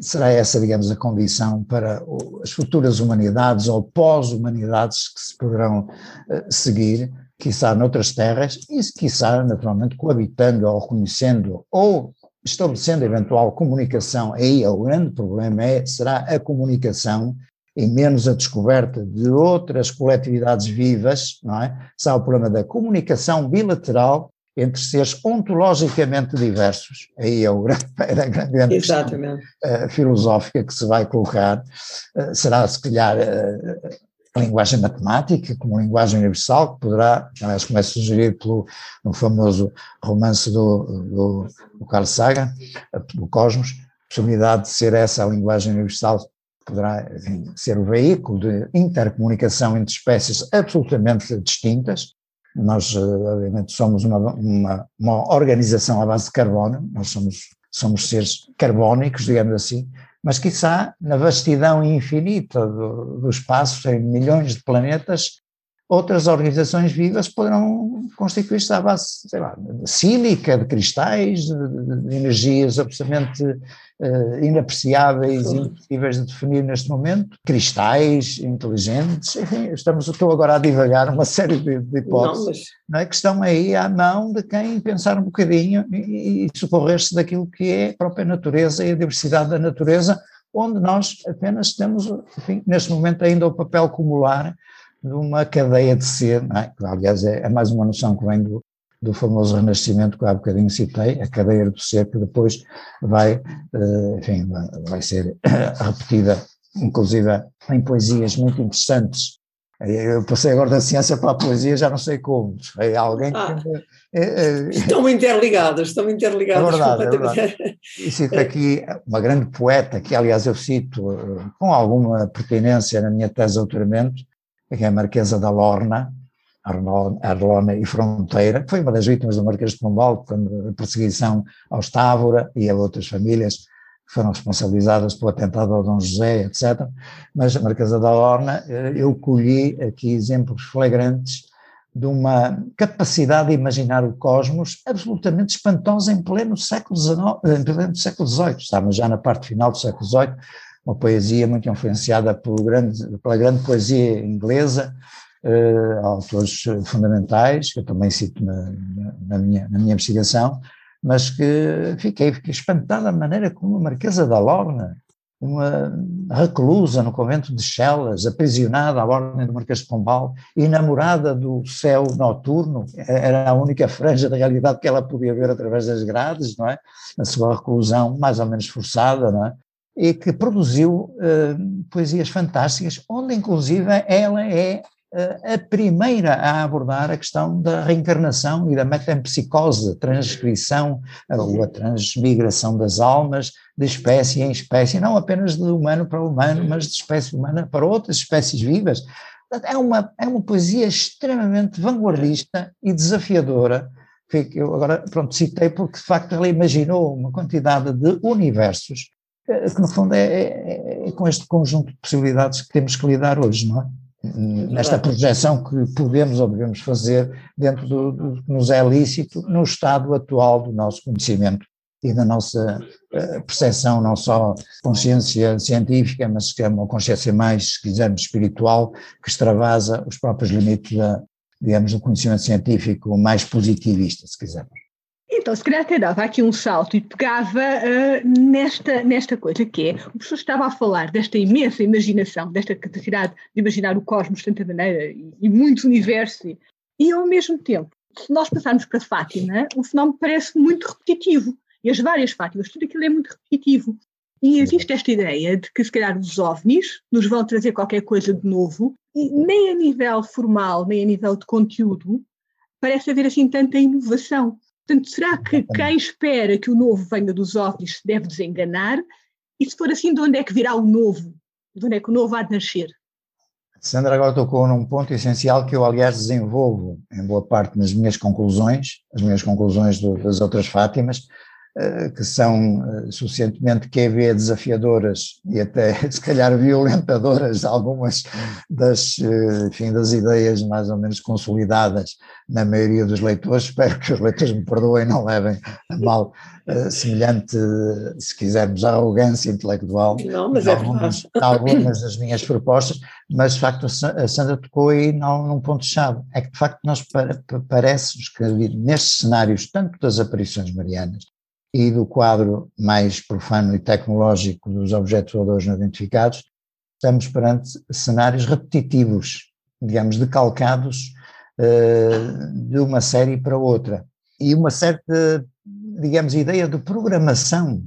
será essa, digamos, a condição para as futuras humanidades ou pós-humanidades que se poderão uh, seguir, quiçá noutras terras, e quiçá, naturalmente, coabitando ou reconhecendo ou estabelecendo eventual comunicação, aí o grande problema é, será a comunicação e menos a descoberta de outras coletividades vivas, não é? Só o problema da comunicação bilateral entre seres ontologicamente diversos. Aí é, o grande, é a grande questão uh, filosófica que se vai colocar. Uh, será, se calhar, uh, a linguagem matemática como linguagem universal, que poderá, aliás, como é sugerido pelo no famoso romance do, do, do Carl Sagan, do Cosmos, a possibilidade de ser essa a linguagem universal poderá enfim, ser o veículo de intercomunicação entre espécies absolutamente distintas. Nós, eh, obviamente, somos uma, uma, uma organização à base de carbono, nós somos, somos seres carbónicos, digamos assim, mas quizá na vastidão infinita do, do espaço, em milhões de planetas, outras organizações vivas poderão constituir-se à base, sei lá, de sílica, de cristais, de, de energias absolutamente uh, inapreciáveis e impossíveis de definir neste momento, cristais inteligentes, enfim, estamos, estou agora a divagar uma série de, de hipóteses não, mas... não é, que estão aí à mão de quem pensar um bocadinho e, e socorrer-se daquilo que é a própria natureza e a diversidade da natureza, onde nós apenas temos, enfim, neste momento ainda o papel acumular de uma cadeia de ser, é? aliás é, é, mais uma noção que vem do, do famoso Renascimento que há bocadinho citei, a cadeia do ser que depois vai, uh, enfim, vai ser repetida, inclusive em poesias muito interessantes. Eu passei agora da ciência para a poesia, já não sei como. É alguém que. Ah, é, é, estão interligadas, estão interligadas. É verdade, é verdade. E cito aqui uma grande poeta, que aliás eu cito eh, com alguma pertinência na minha tese de doutoramento, que é a Marquesa da Lorna, Arlona e Fronteira, que foi uma das vítimas do Marquês de Pombal, quando a perseguição aos Távora e a outras famílias que foram responsabilizadas pelo atentado ao Dom José, etc. Mas a Marquesa da Lorna, eh, eu colhi aqui exemplos flagrantes de uma capacidade de imaginar o cosmos absolutamente espantosa em pleno século XIX, em pleno século XVIII, estávamos já na parte final do século XVIII, uma poesia muito influenciada pelo grande, pela grande poesia inglesa, uh, autores fundamentais, que eu também cito na, na, minha, na minha investigação, mas que fiquei, fiquei espantada da maneira como a Marquesa da Lorna, uma reclusa no convento de Chelas, aprisionada à ordem do Marquês de Pombal, enamorada do céu noturno, era a única franja da realidade que ela podia ver através das grades, não é? Na sua reclusão mais ou menos forçada, não é? e que produziu uh, poesias fantásticas, onde inclusive ela é a primeira a abordar a questão da reencarnação e da metempsicose, transcrição ou a transmigração das almas de espécie em espécie, não apenas de humano para humano, mas de espécie humana para outras espécies vivas. É uma, é uma poesia extremamente vanguardista e desafiadora, que eu agora, pronto, citei porque de facto ela imaginou uma quantidade de universos que no fundo é, é, é, com este conjunto de possibilidades que temos que lidar hoje, não é? Nesta projeção que podemos ou devemos fazer dentro do, do que nos é lícito no estado atual do nosso conhecimento e da nossa uh, percepção, não só consciência científica, mas que é uma consciência mais, se quisermos, espiritual, que extravasa os próprios limites da, digamos, do conhecimento científico mais positivista, se quisermos. Então, se calhar até dava aqui um salto e pegava uh, nesta, nesta coisa que é, o professor estava a falar desta imensa imaginação, desta capacidade de imaginar o cosmos de tanta maneira e, e muitos universos, e, ao mesmo tempo, se nós passarmos para Fátima, o fenómeno parece muito repetitivo, e as várias Fátimas, tudo aquilo é muito repetitivo. E existe esta ideia de que se calhar os OVNIs nos vão trazer qualquer coisa de novo, e nem a nível formal, nem a nível de conteúdo, parece haver assim tanta inovação. Portanto, será que quem espera que o novo venha dos OVNIs se deve desenganar? E se for assim, de onde é que virá o novo? De onde é que o novo há de nascer? Sandra agora tocou num ponto essencial que eu, aliás, desenvolvo em boa parte nas minhas conclusões, as minhas conclusões do, das outras Fátimas, que são eh, suficientemente QV desafiadoras e até se calhar violentadoras algumas das, eh, enfim, das ideias mais ou menos consolidadas na maioria dos leitores, espero que os leitores me perdoem e não levem a mal semelhante, se quisermos, arrogância intelectual não, mas é algumas, algumas das minhas propostas, mas de facto a Sandra tocou aí num ponto-chave, é que de facto nós parece que nestes cenários, tanto das aparições marianas, e do quadro mais profano e tecnológico dos objetos voadores não identificados, estamos perante cenários repetitivos, digamos, decalcados uh, de uma série para outra. E uma certa, digamos, ideia de programação,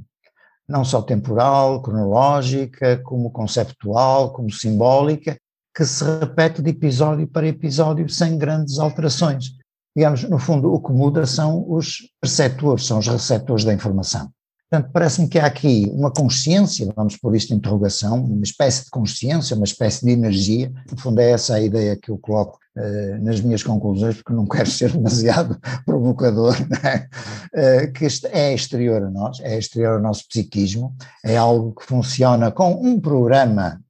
não só temporal, cronológica, como conceptual, como simbólica, que se repete de episódio para episódio sem grandes alterações digamos, no fundo, o que muda são os perceptores, são os receptores da informação. Portanto, parece-me que há aqui uma consciência, vamos pôr isto em interrogação, uma espécie de consciência, uma espécie de energia, no fundo é essa a ideia que eu coloco uh, nas minhas conclusões, porque não quero ser demasiado provocador, uh, que é exterior a nós, é exterior ao nosso psiquismo, é algo que funciona com um programa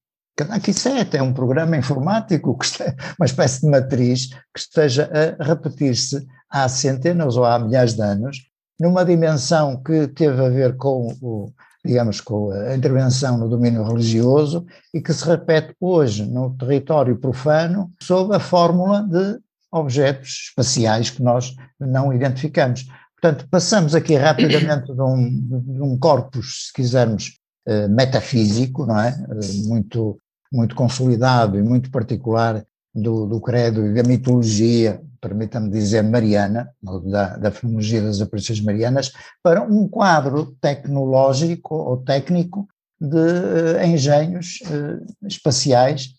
Aqui isso é até um programa informático, que está, uma espécie de matriz que esteja a repetir-se há centenas ou há milhares de anos, numa dimensão que teve a ver com o, digamos, com a intervenção no domínio religioso e que se repete hoje no território profano sob a fórmula de objetos espaciais que nós não identificamos. Portanto, passamos aqui rapidamente de um, de um corpus, se quisermos, eh, metafísico, não é? Eh, muito muito consolidado e muito particular do, do credo e da mitologia, permita-me dizer, mariana, da, da fenomenologia das aparições marianas, para um quadro tecnológico ou técnico de uh, engenhos uh, espaciais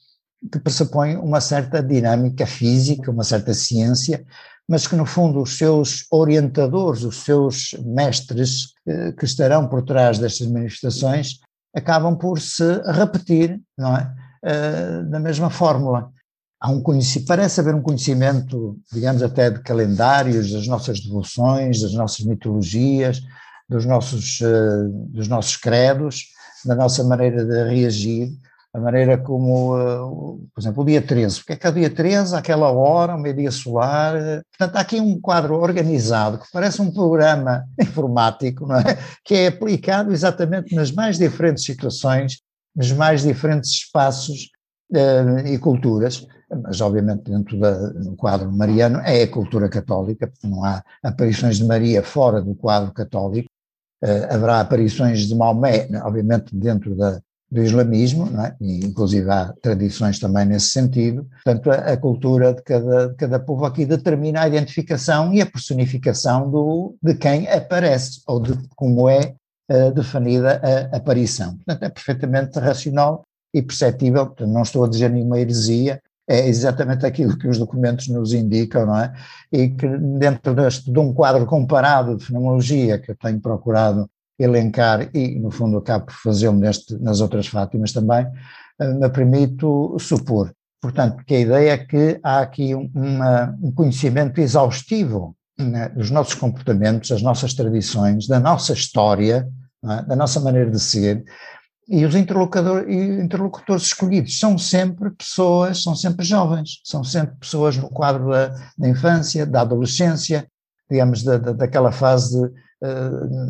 que pressupõem uma certa dinâmica física, uma certa ciência, mas que no fundo os seus orientadores, os seus mestres uh, que estarão por trás destas manifestações acabam por se repetir, não é? Uh, da mesma fórmula. Há um parece haver um conhecimento, digamos até de calendários, das nossas devoções, das nossas mitologias, dos nossos, uh, dos nossos credos, da nossa maneira de reagir, a maneira como, uh, por exemplo, o dia 13, porque é que é o dia 13, aquela hora, o meio-dia solar, portanto há aqui um quadro organizado que parece um programa informático, não é? que é aplicado exatamente nas mais diferentes situações, nos mais diferentes espaços uh, e culturas, mas obviamente dentro da, do quadro mariano é a cultura católica, porque não há aparições de Maria fora do quadro católico, uh, haverá aparições de Maomé, obviamente dentro da, do islamismo, é? e inclusive há tradições também nesse sentido. Portanto, a, a cultura de cada, de cada povo aqui determina a identificação e a personificação do, de quem aparece, ou de como é uh, definida a aparição. Portanto, é perfeitamente racional e perceptível, portanto, não estou a dizer nenhuma heresia, é exatamente aquilo que os documentos nos indicam, não é? E que dentro deste, de um quadro comparado de fenomenologia que eu tenho procurado elencar e, no fundo, acabo por fazê-lo nas outras Fátimas também, eh, me permito supor. Portanto, que a ideia é que há aqui uma, um conhecimento exaustivo né, dos nossos comportamentos, das nossas tradições, da nossa história, é? da nossa maneira de ser, e os interlocutores, interlocutores escolhidos são sempre pessoas, são sempre jovens, são sempre pessoas no quadro da, da infância, da adolescência, digamos, da, da, daquela fase de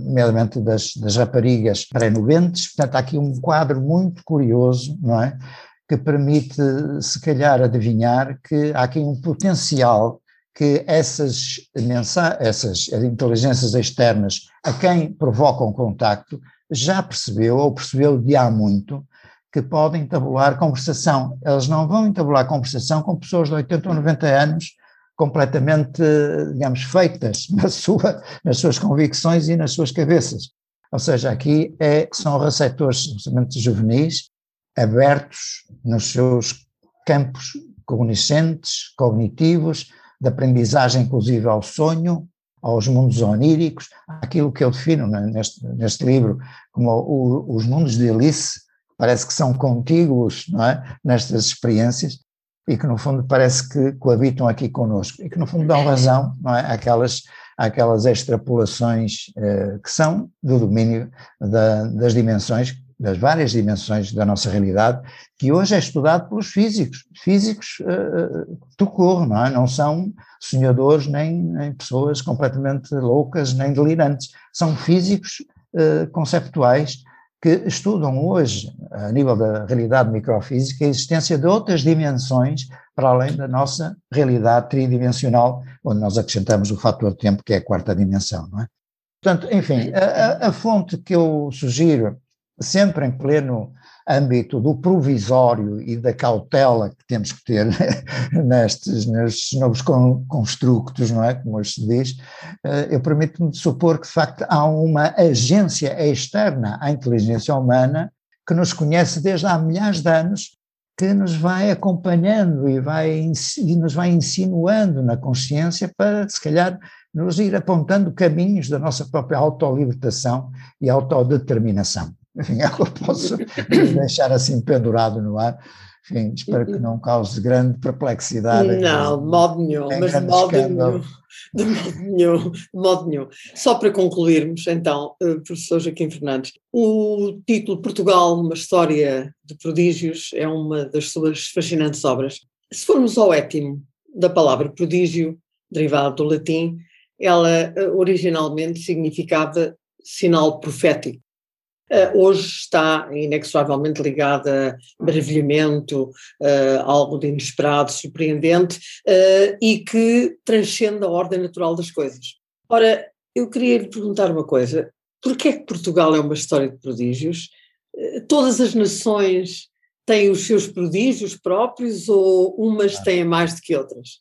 nomeadamente das, das raparigas pré-nubentes. Portanto, há aqui um quadro muito curioso, não é? Que permite, se calhar, adivinhar que há aqui um potencial que essas, essas inteligências externas a quem provocam contacto já percebeu ou percebeu de há muito que podem tabular conversação. Elas não vão entabular conversação com pessoas de 80 ou 90 anos completamente, digamos, feitas na sua, nas suas convicções e nas suas cabeças. Ou seja, aqui é, são receptores, especialmente juvenis, abertos nos seus campos cognoscentes, cognitivos, de aprendizagem inclusive ao sonho, aos mundos oníricos, aquilo que eu defino neste, neste livro como o, os mundos de Alice, parece que são contíguos é? nestas experiências e que no fundo parece que coabitam aqui conosco e que no fundo dão razão não é? àquelas, àquelas extrapolações eh, que são do domínio da, das dimensões das várias dimensões da nossa realidade, que hoje é estudado pelos físicos, físicos uh, do corpo, não é? Não são sonhadores nem, nem, pessoas completamente loucas nem delirantes, são físicos uh, conceptuais que estudam hoje, a nível da realidade microfísica, a existência de outras dimensões para além da nossa realidade tridimensional, onde nós acrescentamos o fator tempo, que é a quarta dimensão, não é? Portanto, enfim, a, a fonte que eu sugiro sempre em pleno âmbito do provisório e da cautela que temos que ter nestes, nestes novos constructos, não é? Como hoje se diz, eh, eu permito-me supor que de facto há uma agência externa à inteligência humana que nos conhece desde há milhares de anos, que nos vai acompanhando e, vai, e nos vai insinuando na consciência para, se calhar, nos ir apontando caminhos da nossa própria autolibertação e autodeterminação. Enfim, é o que eu posso deixar assim pendurado no ar. Enfim, espero que não cause grande perplexidade. Não, de modo nenhum, mas de modo nenhum, de modo nenhum, de modo nenhum. Só para concluirmos, então, eh, professor Joaquim Fernandes, o título Portugal, uma história de prodígios, é uma das suas fascinantes obras. Se formos ao étimo da palavra prodígio, derivado do latim, ela eh, originalmente significava sinal profético. Uh, hoje está inexoravelmente ligada a maravilhamento, algo de inesperado, surpreendente uh, e que transcende a ordem natural das coisas. Ora, eu queria lhe perguntar uma coisa: porquê é que Portugal é uma história de prodígios? todas as nações têm os seus prodígios próprios ou umas têm mais do que outras?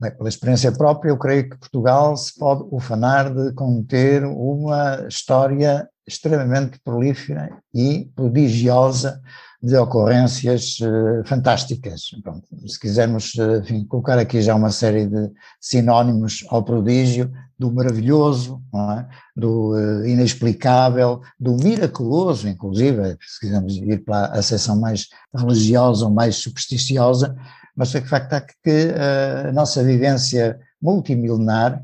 Bem, pela experiência própria, eu creio que Portugal se pode ufanar de conter uma história extremamente prolífera e prodigiosa de ocorrências uh, fantásticas. Pronto, se quisermos uh, enfim, colocar aqui já uma série de sinónimos ao prodígio, do maravilhoso, é? do uh, inexplicável, do miraculoso, inclusive, se quisermos ir para a seção mais religiosa ou mais supersticiosa, mas que facto é que a nossa vivência multimilenar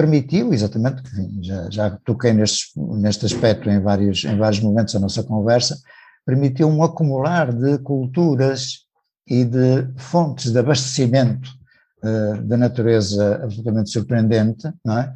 permitiu, exatamente, já, já toquei neste, neste aspecto em vários, em vários momentos da nossa conversa, permitiu um acumular de culturas e de fontes de abastecimento uh, da natureza absolutamente surpreendente, não é?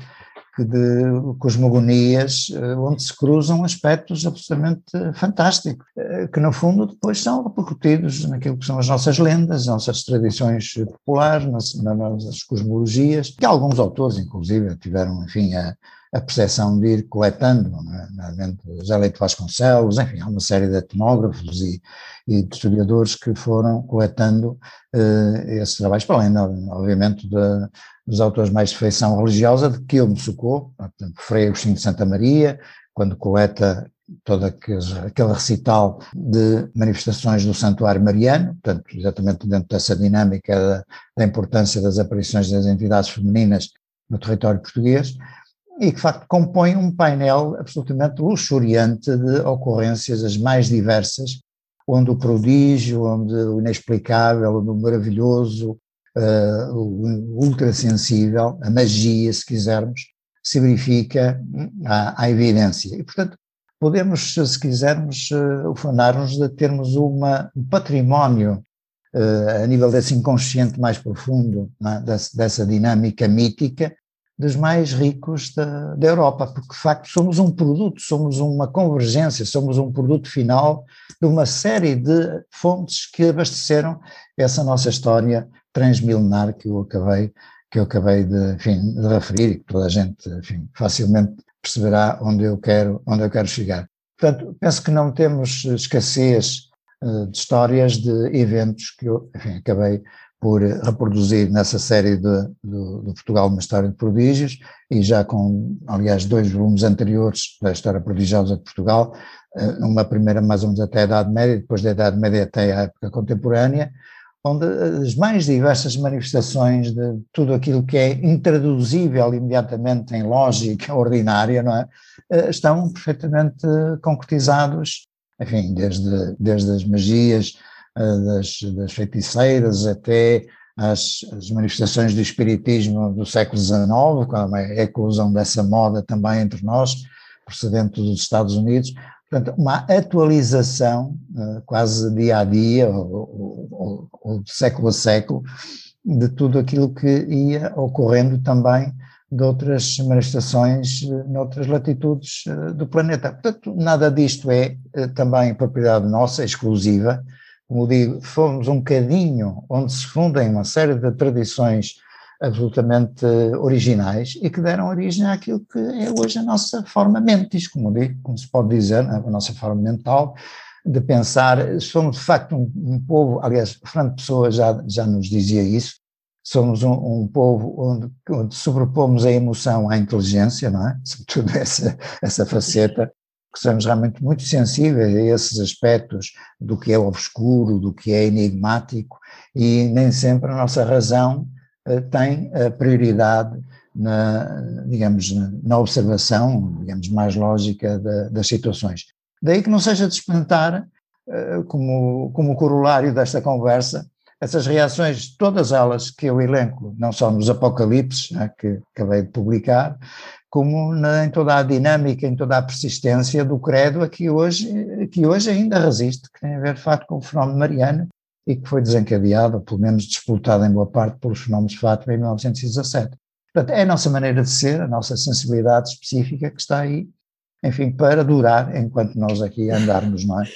De cosmogonias eh, onde se cruzam aspectos absolutamente fantásticos, eh, que no fundo depois são repercutidos naquilo que são as nossas lendas, as nossas tradições populares, nas, nas cosmologias, que alguns autores, inclusive, tiveram, enfim, a, a percepção de ir coletando, nomeadamente José Leite Vasconcelos, enfim, há uma série de etnógrafos e, e de historiadores que foram coletando uh, esses trabalhos, para além, obviamente, de, dos autores mais de feição religiosa, de que eu me socorro, portanto, Frei Agostinho de Santa Maria, quando coleta todo aquele, aquele recital de manifestações do Santuário Mariano, portanto, exatamente dentro dessa dinâmica da, da importância das aparições das entidades femininas no território português, e que de facto compõe um painel absolutamente luxuriante de ocorrências as mais diversas, onde o prodígio, onde o inexplicável, onde o maravilhoso, uh, o ultrassensível, a magia, se quisermos, se verifica à, à evidência. E, portanto, podemos, se quisermos, uh, ufanar-nos de termos uma, um património uh, a nível desse inconsciente mais profundo, é? dessa dinâmica mítica, dos mais ricos da, da Europa, porque de facto somos um produto, somos uma convergência, somos um produto final de uma série de fontes que abasteceram essa nossa história transmilenar que eu acabei, que eu acabei de, enfim, de referir e que toda a gente enfim, facilmente perceberá onde eu quero, onde eu quero chegar. Portanto, penso que não temos escassez uh, de histórias de eventos que eu enfim, acabei por reproduzir nessa série de, de, de, Portugal uma história de prodígios e já com, aliás, dois volumes anteriores da história prodigiosa de Portugal, eh, uma primeira mais ou menos até a Idade Média, depois da Idade Média até a época contemporânea, onde as mais diversas manifestações de tudo aquilo que é intraduzível imediatamente em lógica ordinária, não é? Eh, estão perfeitamente concretizados, enfim, desde, desde as magias, das, das feiticeiras até as, manifestações do espiritismo do século XIX, com a eclosão dessa moda também entre nós, procedente dos Estados Unidos. Portanto, uma atualização quase dia a dia, ou, ou, ou de século a século, de tudo aquilo que ia ocorrendo também de outras manifestações noutras latitudes do planeta. Portanto, nada disto é também propriedade nossa, exclusiva, como digo, fomos um bocadinho onde se fundem uma série de tradições absolutamente originais e que deram origem àquilo que é hoje a nossa forma mentis, como digo, como se pode dizer, a nossa forma mental, de pensar, somos de facto um, um povo, aliás, Fernando Pessoa já, já nos dizia isso, somos um, um povo onde, onde sobrepomos a emoção à inteligência, não é? Sobretudo essa, essa faceta que somos realmente muito sensíveis a esses aspectos do que é obscuro, do que é enigmático, e nem sempre a nossa razão uh, tem a prioridade na, digamos, na observação, digamos, mais lógica da, das situações. Daí que não seja de espantar, uh, como, como corolário desta conversa, essas reações, todas elas que eu elenco, não só nos Apocalipses, né, que acabei de publicar, como na, em toda a dinâmica, em toda a persistência do credo a que hoje, que hoje ainda resiste, que tem a ver de facto com o fenómeno mariano e que foi desencadeado, ou pelo menos disputado em boa parte pelos fenómenos de Fátima em 1917. Portanto, é a nossa maneira de ser, a nossa sensibilidade específica que está aí enfim, para durar enquanto nós aqui andarmos, não é?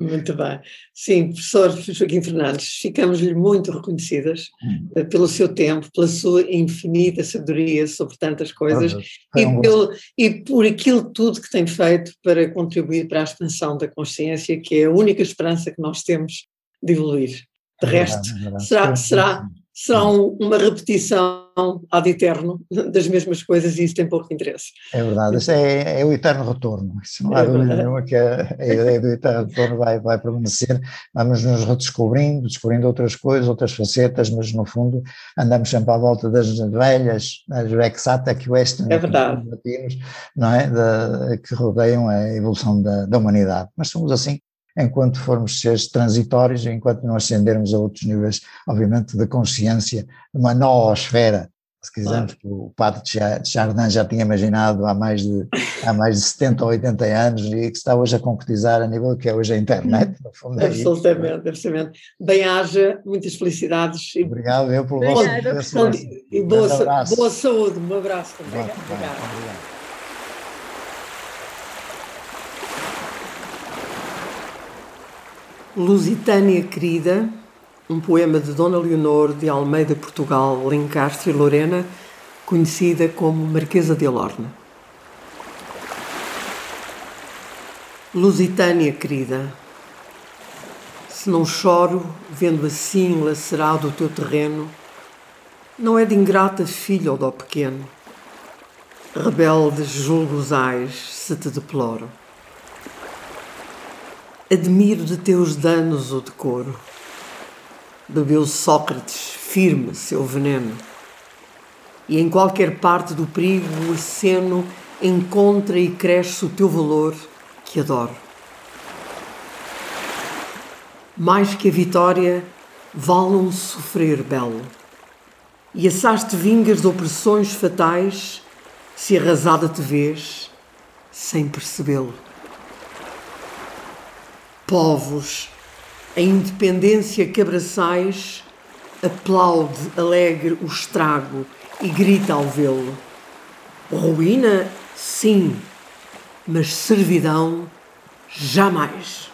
Muito bem. Sim, professor Joaquim Fernandes, ficamos-lhe muito reconhecidas hum. Pelo seu tempo, pela sua infinita sabedoria sobre tantas coisas e, um pelo, e por aquilo tudo que tem feito para contribuir para a expansão da consciência, que é a única esperança que nós temos de evoluir. De é resto, é verdade, será, será, será uma repetição ad eterno das mesmas coisas e isso tem pouco interesse. É verdade, isso é, é o eterno retorno, isso não há é dúvida nenhuma que a, a, ideia do eterno retorno vai, vai permanecer, vamos nos redescobrindo, descobrindo outras coisas, outras facetas, mas no fundo andamos sempre à volta das velhas, as vexata que oeste, é verdade. latinos, não é, que rodeiam a evolução da, da humanidade, mas somos assim enquanto formos seres transitórios, enquanto não ascendermos a outros níveis, obviamente, de consciência, uma noosfera, se quisermos, que o padre de Chardin já tinha imaginado há mais, de, há mais de 70 ou 80 anos e que está hoje a concretizar a nível que é hoje a internet, no fundo. É absolutamente, absolutamente. Bem-haja, muitas felicidades. Obrigado eu pelo vosso E boa, boa saúde, um abraço também. Obrigado. obrigado. Lusitânia Querida, um poema de Dona Leonor de Almeida Portugal, Lencastre e Lorena, conhecida como Marquesa de Alorna. Lusitânia querida, se não choro vendo assim lacerado o teu terreno, não é de ingrata filha ou dó pequeno, rebeldes julgosais se te deploro. Admiro de teus danos o decoro. Bebeu Sócrates firme seu veneno. E em qualquer parte do perigo o aceno encontra e cresce o teu valor que adoro. Mais que a vitória, vale um sofrer belo. E assaste vingas de opressões fatais, se arrasada te vês, sem percebê-lo povos, a independência que abraçais, aplaude alegre o estrago e grita ao vê-lo. Ruína, sim, mas servidão, jamais.